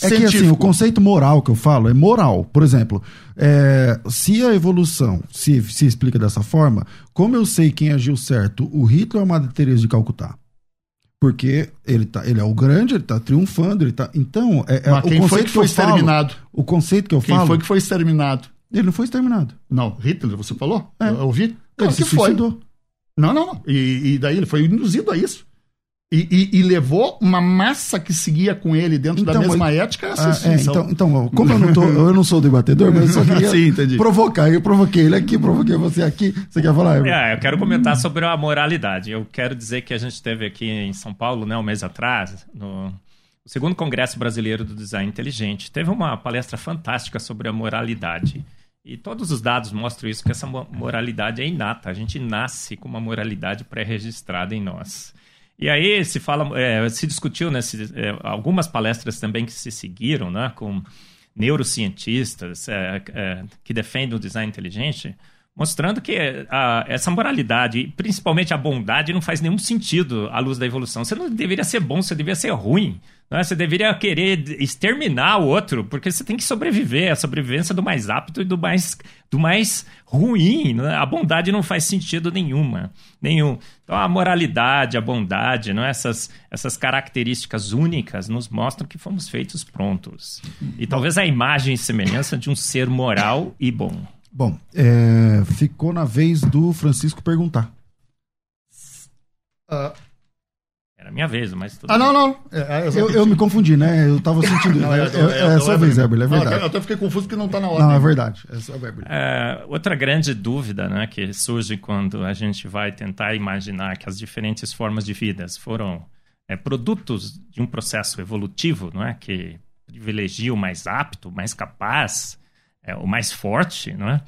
É que científico. assim, o conceito moral que eu falo é moral. Por exemplo, é, se a evolução se, se explica dessa forma, como eu sei quem agiu certo, o Hitler ou a Madre Teresa de Calcutá? Porque ele, tá, ele é o grande, ele tá triunfando, ele tá. Então, é, é Mas o quem conceito foi que foi eu falo- exterminado? o conceito que eu Quem falo, foi que foi exterminado? ele não foi exterminado. Não, Hitler, você falou? É. Eu ouvi? Ele Claro se foi. suicidou. Não, não, não. E, e daí ele foi induzido a isso. E, e- e levou uma massa que seguia com ele dentro da Então, mesma mas- ética a Ah, é, então, então, como eu não, tô, eu não sou debatedor, mas eu só queria Sim, entendi. provocar. Eu provoquei ele aqui, provoquei você aqui. Você quer falar? Emerson? É, eu quero comentar sobre a moralidade. Eu quero dizer que a gente teve aqui em São Paulo, né, um mês atrás, no o segundo Congresso Brasileiro do Design Inteligente, teve uma palestra fantástica sobre a moralidade. E todos os dados mostram isso, que essa mo- moralidade é inata. A gente nasce com uma moralidade pré-registrada em nós. E aí se fala, é, se discutiu, né, se- é, algumas palestras também que se seguiram, né, com neurocientistas é, é, que defendem o design inteligente, mostrando que a, essa moralidade, principalmente a bondade, não faz nenhum sentido à luz da evolução. Você não deveria ser bom, você deveria ser ruim. Né? Você deveria querer exterminar o outro, porque você tem que sobreviver. A sobrevivência do mais apto e do mais, do mais ruim. Né? A bondade não faz sentido nenhuma. Nenhum. Então a moralidade, a bondade, não? É? Essas, essas características únicas nos mostram que fomos feitos prontos. E talvez a imagem e semelhança de um ser moral e bom. Bom, é, ficou na vez do Francisco perguntar. Uh, Era minha vez, mas tudo Ah, bem. não, não. É, é eu, eu, me confundi, né? Eu tava sentindo. não, é, é, é, sua vez, Herbert, é verdade. eu até fiquei confuso porque não tá na hora. Não, é verdade. É só é, outra grande dúvida né, que surge quando a gente vai tentar imaginar que as diferentes formas de vidas foram produtos de um processo evolutivo, não é? Que privilegia o mais apto, o mais capaz, é, o mais forte, não é?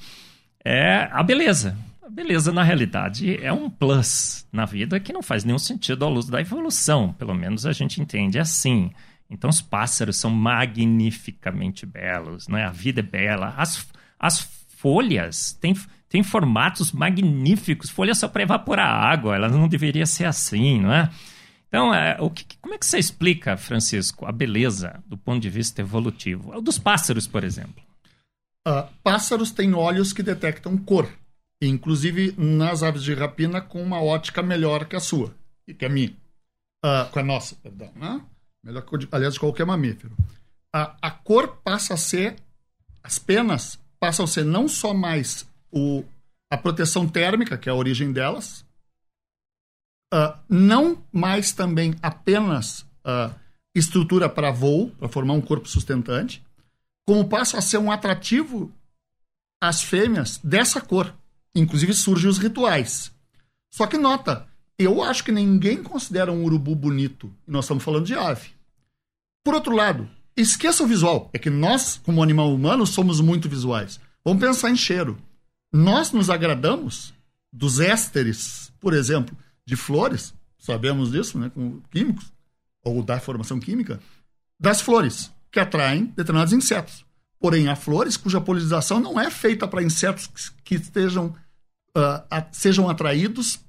É a beleza. Beleza, na realidade, é um plus na vida que não faz nenhum sentido à luz da evolução. Pelo menos a gente entende assim. Então, os pássaros são magnificamente belos, né? a vida é bela. As, as folhas têm, têm formatos magníficos. Folhas só para evaporar água, elas não deveriam ser assim, não é? Então, é, o que, como é que você explica, Francisco, a beleza do ponto de vista evolutivo? O dos pássaros, por exemplo. Uh, pássaros têm olhos que detectam cor, inclusive nas aves de rapina com uma ótica melhor que a sua e que a minha, uh, com a nossa, perdão, né? Melhor que, aliás, de qualquer mamífero. Uh, a cor passa a ser, as penas passam a ser não só mais o, a proteção térmica, que é a origem delas, não mais também apenas estrutura para voo, para formar um corpo sustentante, como passa a ser um atrativo às fêmeas dessa cor. Inclusive surgem os rituais. Só que nota, eu acho que ninguém considera um urubu bonito, e nós estamos falando de ave. Por outro lado, esqueça o visual. É que nós, como animal humano, somos muito visuais. Vamos pensar em cheiro. Nós nos agradamos dos ésteres, por exemplo, de flores, sabemos disso, né, com químicos, ou da formação química, das flores que atraem determinados insetos. Porém, há flores cuja polinização não é feita para insetos que estejam, uh, sejam atraídos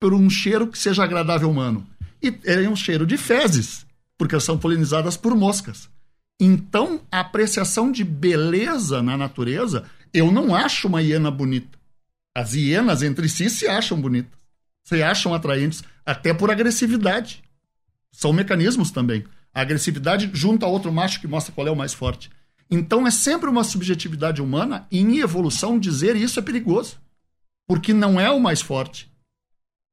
por um cheiro que seja agradável humano. E é um cheiro de fezes, porque são polinizadas por moscas. Então, a apreciação de beleza na natureza, eu não acho uma hiena bonita. As hienas entre si se acham bonitas, se acham atraentes, até por agressividade. São mecanismos também. A agressividade junto a outro macho que mostra qual é o mais forte. Então é sempre uma subjetividade humana e em evolução dizer isso é perigoso. Porque não é o mais forte.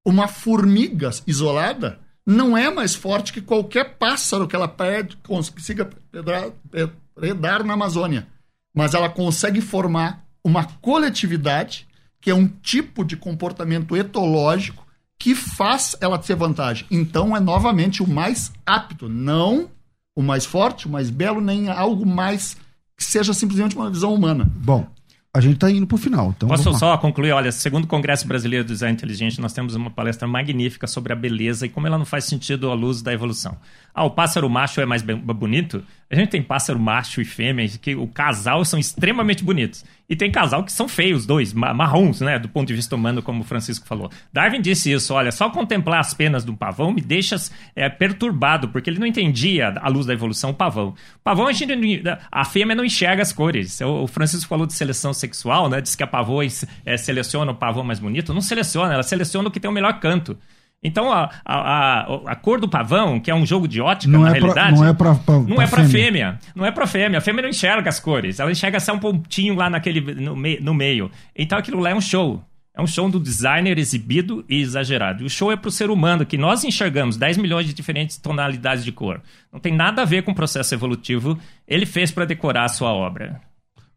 Uma formiga isolada não é mais forte que qualquer pássaro que ela pede, consiga predar na Amazônia. Mas ela consegue formar uma coletividade, que é um tipo de comportamento etológico, que faz ela ter vantagem. Então é novamente o mais apto, não o mais forte, o mais belo, nem algo mais que seja simplesmente uma visão humana. Bom, a gente está indo para o final. Então Posso só concluir? Olha, segundo o Congresso Brasileiro do Design Inteligente, nós temos uma palestra magnífica sobre a beleza e como ela não faz sentido à luz da evolução. Ah, o pássaro macho é mais bonito? A gente tem pássaro macho e fêmea, que o casal são extremamente bonitos. E tem casal que são feios, dois, marrons, né? Do ponto de vista humano, como o Francisco falou. Darwin disse isso: olha, só contemplar as penas do pavão me deixa é, perturbado, porque ele não entendia a luz da evolução, o pavão. O pavão, a, gente, a fêmea não enxerga as cores. O Francisco falou de seleção sexual, né? Diz que a pavão é, seleciona o pavão mais bonito. Não seleciona, ela seleciona o que tem o melhor canto. Então, a, a, a, cor do pavão, que é um jogo de ótica, não na é realidade. Pra, não é pra, pra não é pra fêmea. fêmea. Não é pra fêmea. A fêmea não enxerga as cores. Ela enxerga só um pontinho lá naquele, no, me, no meio. Então, aquilo lá é um show. É um show do designer exibido e exagerado. E o show é para o ser humano, que nós enxergamos 10 milhões de diferentes tonalidades de cor. Não tem nada a ver com o processo evolutivo. Ele fez para decorar a sua obra.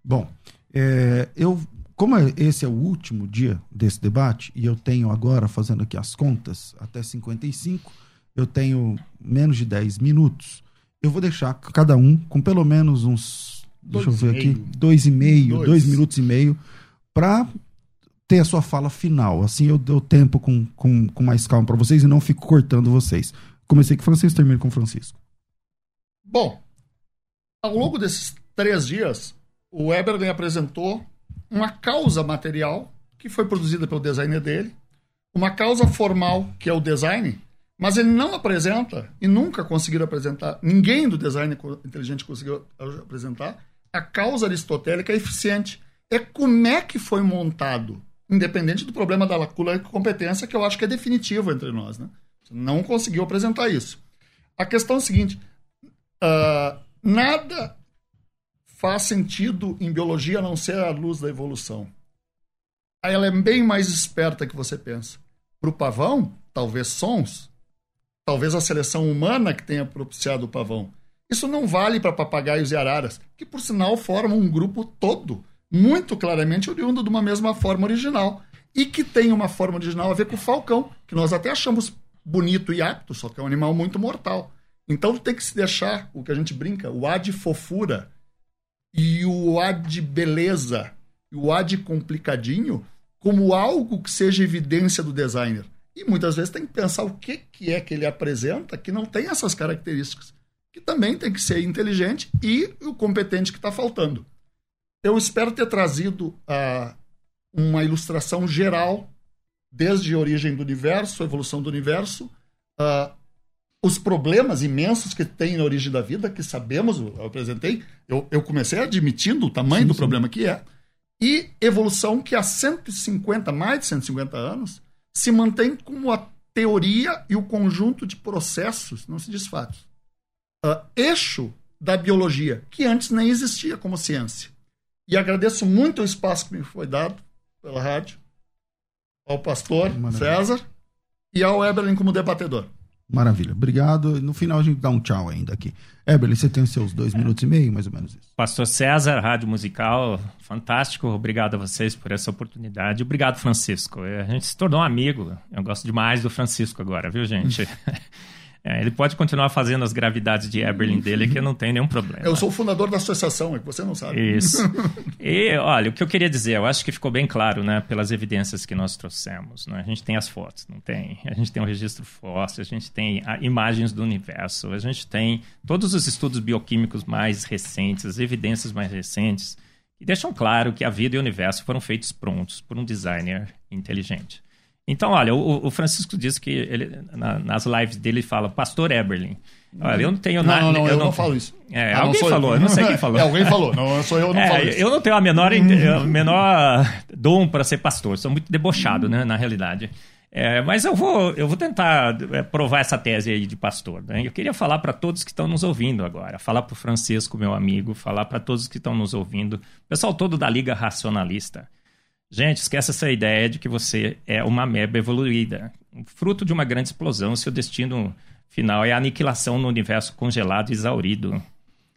Bom, é, eu como é, esse é o último dia desse debate, e eu tenho agora, fazendo aqui as contas, até 55, eu tenho menos de 10 minutos. Eu vou deixar cada um com pelo menos uns. Dois deixa eu ver aqui. Dois e meio, dois, dois minutos e meio, para ter a sua fala final. Assim eu dou tempo com, com, com mais calma para vocês e não fico cortando vocês. Comecei com o Francisco, termino com o Francisco. Bom, ao longo desses três dias, o Eberlen apresentou uma causa material, que foi produzida pelo designer dele, uma causa formal, que é o design, mas ele não apresenta, e nunca conseguiram apresentar, ninguém do design inteligente conseguiu apresentar, a causa aristotélica eficiente. É como é que foi montado, independente do problema da lacuna de competência, que eu acho que é definitivo entre nós. Né? Não conseguiu apresentar isso. A questão é a seguinte: uh, nada faz sentido em biologia não ser a luz da evolução. Ela é bem mais esperta que você pensa. Para o pavão, talvez sons, talvez a seleção humana que tenha propiciado o pavão. Isso não vale para papagaios e araras, que por sinal formam um grupo todo, muito claramente oriundo de uma mesma forma original. E que tem uma forma original a ver com o falcão, que nós até achamos bonito e apto, só que é um animal muito mortal. Então tem que se deixar o que a gente brinca, o A de fofura e o A de beleza e o A de complicadinho como algo que seja evidência do designer. E muitas vezes tem que pensar o que, que é que ele apresenta que não tem essas características que também tem que ser inteligente e o competente que está faltando. Eu espero ter trazido uh, uma ilustração geral, desde a origem do universo, a evolução do universo, uh, os problemas imensos que tem na origem da vida, que sabemos, eu apresentei, eu, eu comecei admitindo o tamanho sim, do sim. problema que é, e evolução que há 150, mais de 150 anos, se mantém como a teoria e o conjunto de processos, não se diz fatos, uh, eixo da biologia, que antes nem existia como ciência. E agradeço muito o espaço que me foi dado pela rádio, ao pastor Maravilha. César e ao Eberlin como debatedor. Maravilha, obrigado. No final a gente dá um tchau ainda aqui. Eberlin, você tem os seus dois é. minutos e meio, mais ou menos isso. Pastor César, Rádio Musical, fantástico. Obrigado a vocês por essa oportunidade. Obrigado, Francisco. A gente se tornou um amigo. Eu gosto demais do Francisco agora, viu, gente? É, ele pode continuar fazendo as gravidades de Eberlin dele, que não tem nenhum problema. Eu sou o fundador da associação, é que você não sabe. Isso. E, olha, o que eu queria dizer, eu acho que ficou bem claro, né, pelas evidências que nós trouxemos. Né? A gente tem as fotos, não tem? A gente tem o um registro fóssil, a gente tem a, imagens do universo, a gente tem todos os estudos bioquímicos mais recentes, as evidências mais recentes, que deixam claro que a vida e o universo foram feitos prontos por um designer inteligente. Então, olha, o, o Francisco disse que ele, na, nas lives dele fala Pastor Eberlin. Olha, eu não tenho nada. Não, não, eu, eu não, não, falo isso. É, ah, alguém falou, eu. eu não sei quem falou. É, alguém falou, não sou eu, não é, falo isso. Eu não tenho a menor, a menor dom para ser pastor, sou muito debochado, né, na realidade. É, mas eu vou, eu vou tentar é, provar essa tese aí de pastor. Né? Eu queria falar para todos que estão nos ouvindo agora, falar para o Francisco, meu amigo, falar para todos que estão nos ouvindo, pessoal todo da Liga Racionalista. Gente, esquece essa ideia de que você é uma ameba evoluída. Fruto de uma grande explosão, seu destino final é a aniquilação no universo congelado e exaurido.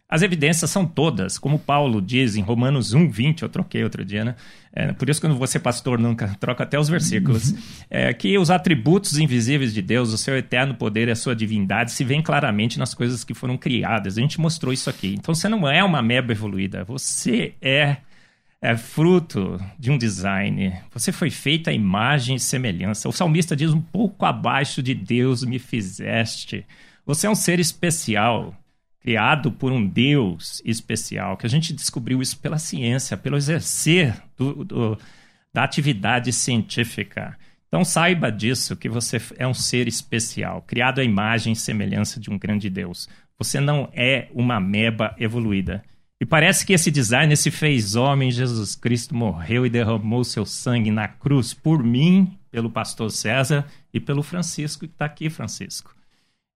As evidências são todas, como Paulo diz em Romanos 1, 20, eu troquei outro dia, né? É, por isso que quando você pastor nunca troca até os versículos, é, que os atributos invisíveis de Deus, o seu eterno poder e a sua divindade se veem claramente nas coisas que foram criadas. A gente mostrou isso aqui. Então você não é uma ameba evoluída, você é é fruto de um design. Você foi feito à imagem e semelhança. O salmista diz: um pouco abaixo de Deus me fizeste. Você é um ser especial, criado por um Deus especial, que a gente descobriu isso pela ciência, pelo exercer do, do, da atividade científica. Então saiba disso, que você é um ser especial, criado à imagem e semelhança de um grande Deus. Você não é uma meba evoluída. E parece que esse design se fez homem, Jesus Cristo morreu e derramou seu sangue na cruz por mim, pelo pastor César e pelo Francisco, que está aqui, Francisco.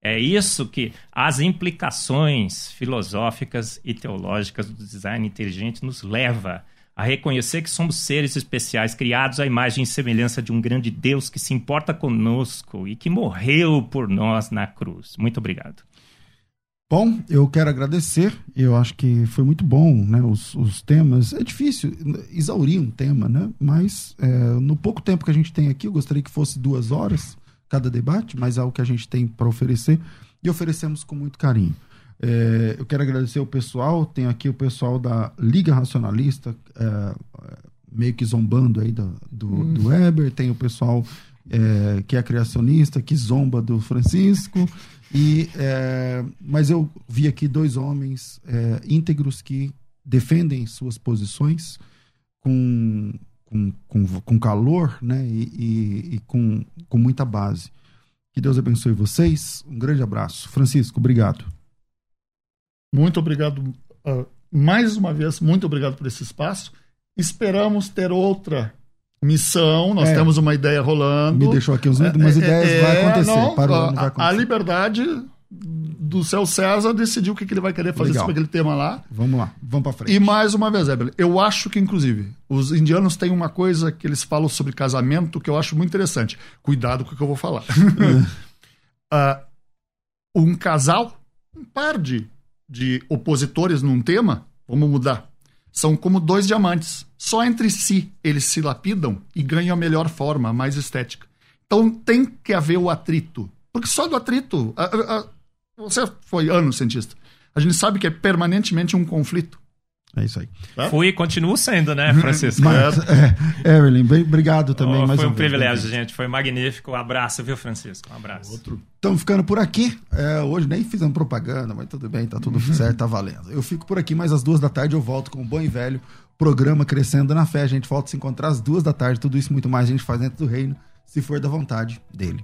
É isso que as implicações filosóficas e teológicas do design inteligente nos leva a reconhecer que somos seres especiais, criados à imagem e semelhança de um grande Deus que se importa conosco e que morreu por nós na cruz. Muito obrigado. Bom, eu quero agradecer. Eu acho que foi muito bom, né? Os, os temas. É difícil exaurir um tema, né? Mas é, no pouco tempo que a gente tem aqui, eu gostaria que fosse duas horas cada debate, mas é o que a gente tem para oferecer e oferecemos com muito carinho. É, eu quero agradecer o pessoal. Tem aqui o pessoal da Liga Racionalista, é, meio que zombando aí do, do, hum. do Weber. Tem o pessoal é, que é criacionista, que zomba do Francisco. E, é, mas eu vi aqui dois homens é, íntegros que defendem suas posições com, com, com, com calor né? e, e, e com, com muita base. Que Deus abençoe vocês. Um grande abraço. Francisco, obrigado. Muito obrigado. Uh, mais uma vez, muito obrigado por esse espaço. Esperamos ter outra missão. Nós é. temos uma ideia rolando. Me deixou aqui uns, umas é, ideias, é, vai acontecer. Não, Parou, a, vai acontecer. a liberdade do céu César decidiu o que, que ele vai querer fazer Legal. sobre aquele tema lá. Vamos lá, vamos para frente. E mais uma vez, Evelyn, eu acho que, inclusive, os indianos têm uma coisa que eles falam sobre casamento que eu acho muito interessante. Cuidado com o que eu vou falar. uh, um casal, um par de, de opositores num tema, vamos mudar, são como dois diamantes. Só entre si eles se lapidam e ganham a melhor forma, mais estética. Então tem que haver o atrito. Porque só do atrito. A, a, a, você foi anos cientista. A gente sabe que é permanentemente um conflito. É isso aí. Tá? Fui e continuo sendo, né, Francisco? Mas, é, é, Evelyn, bem, obrigado também. Oh, mais foi um, um privilégio, gente. Foi magnífico. Um abraço, viu, Francisco? Um abraço. Outro. Estamos ficando por aqui. É, hoje nem fizemos propaganda, mas tudo bem, tá tudo certo, tá valendo. Eu fico por aqui, mas às duas da tarde eu volto com o bom e velho programa Crescendo na Fé. A gente volta a se encontrar às duas da tarde. Tudo isso muito mais a gente faz dentro do reino, se for da vontade dele.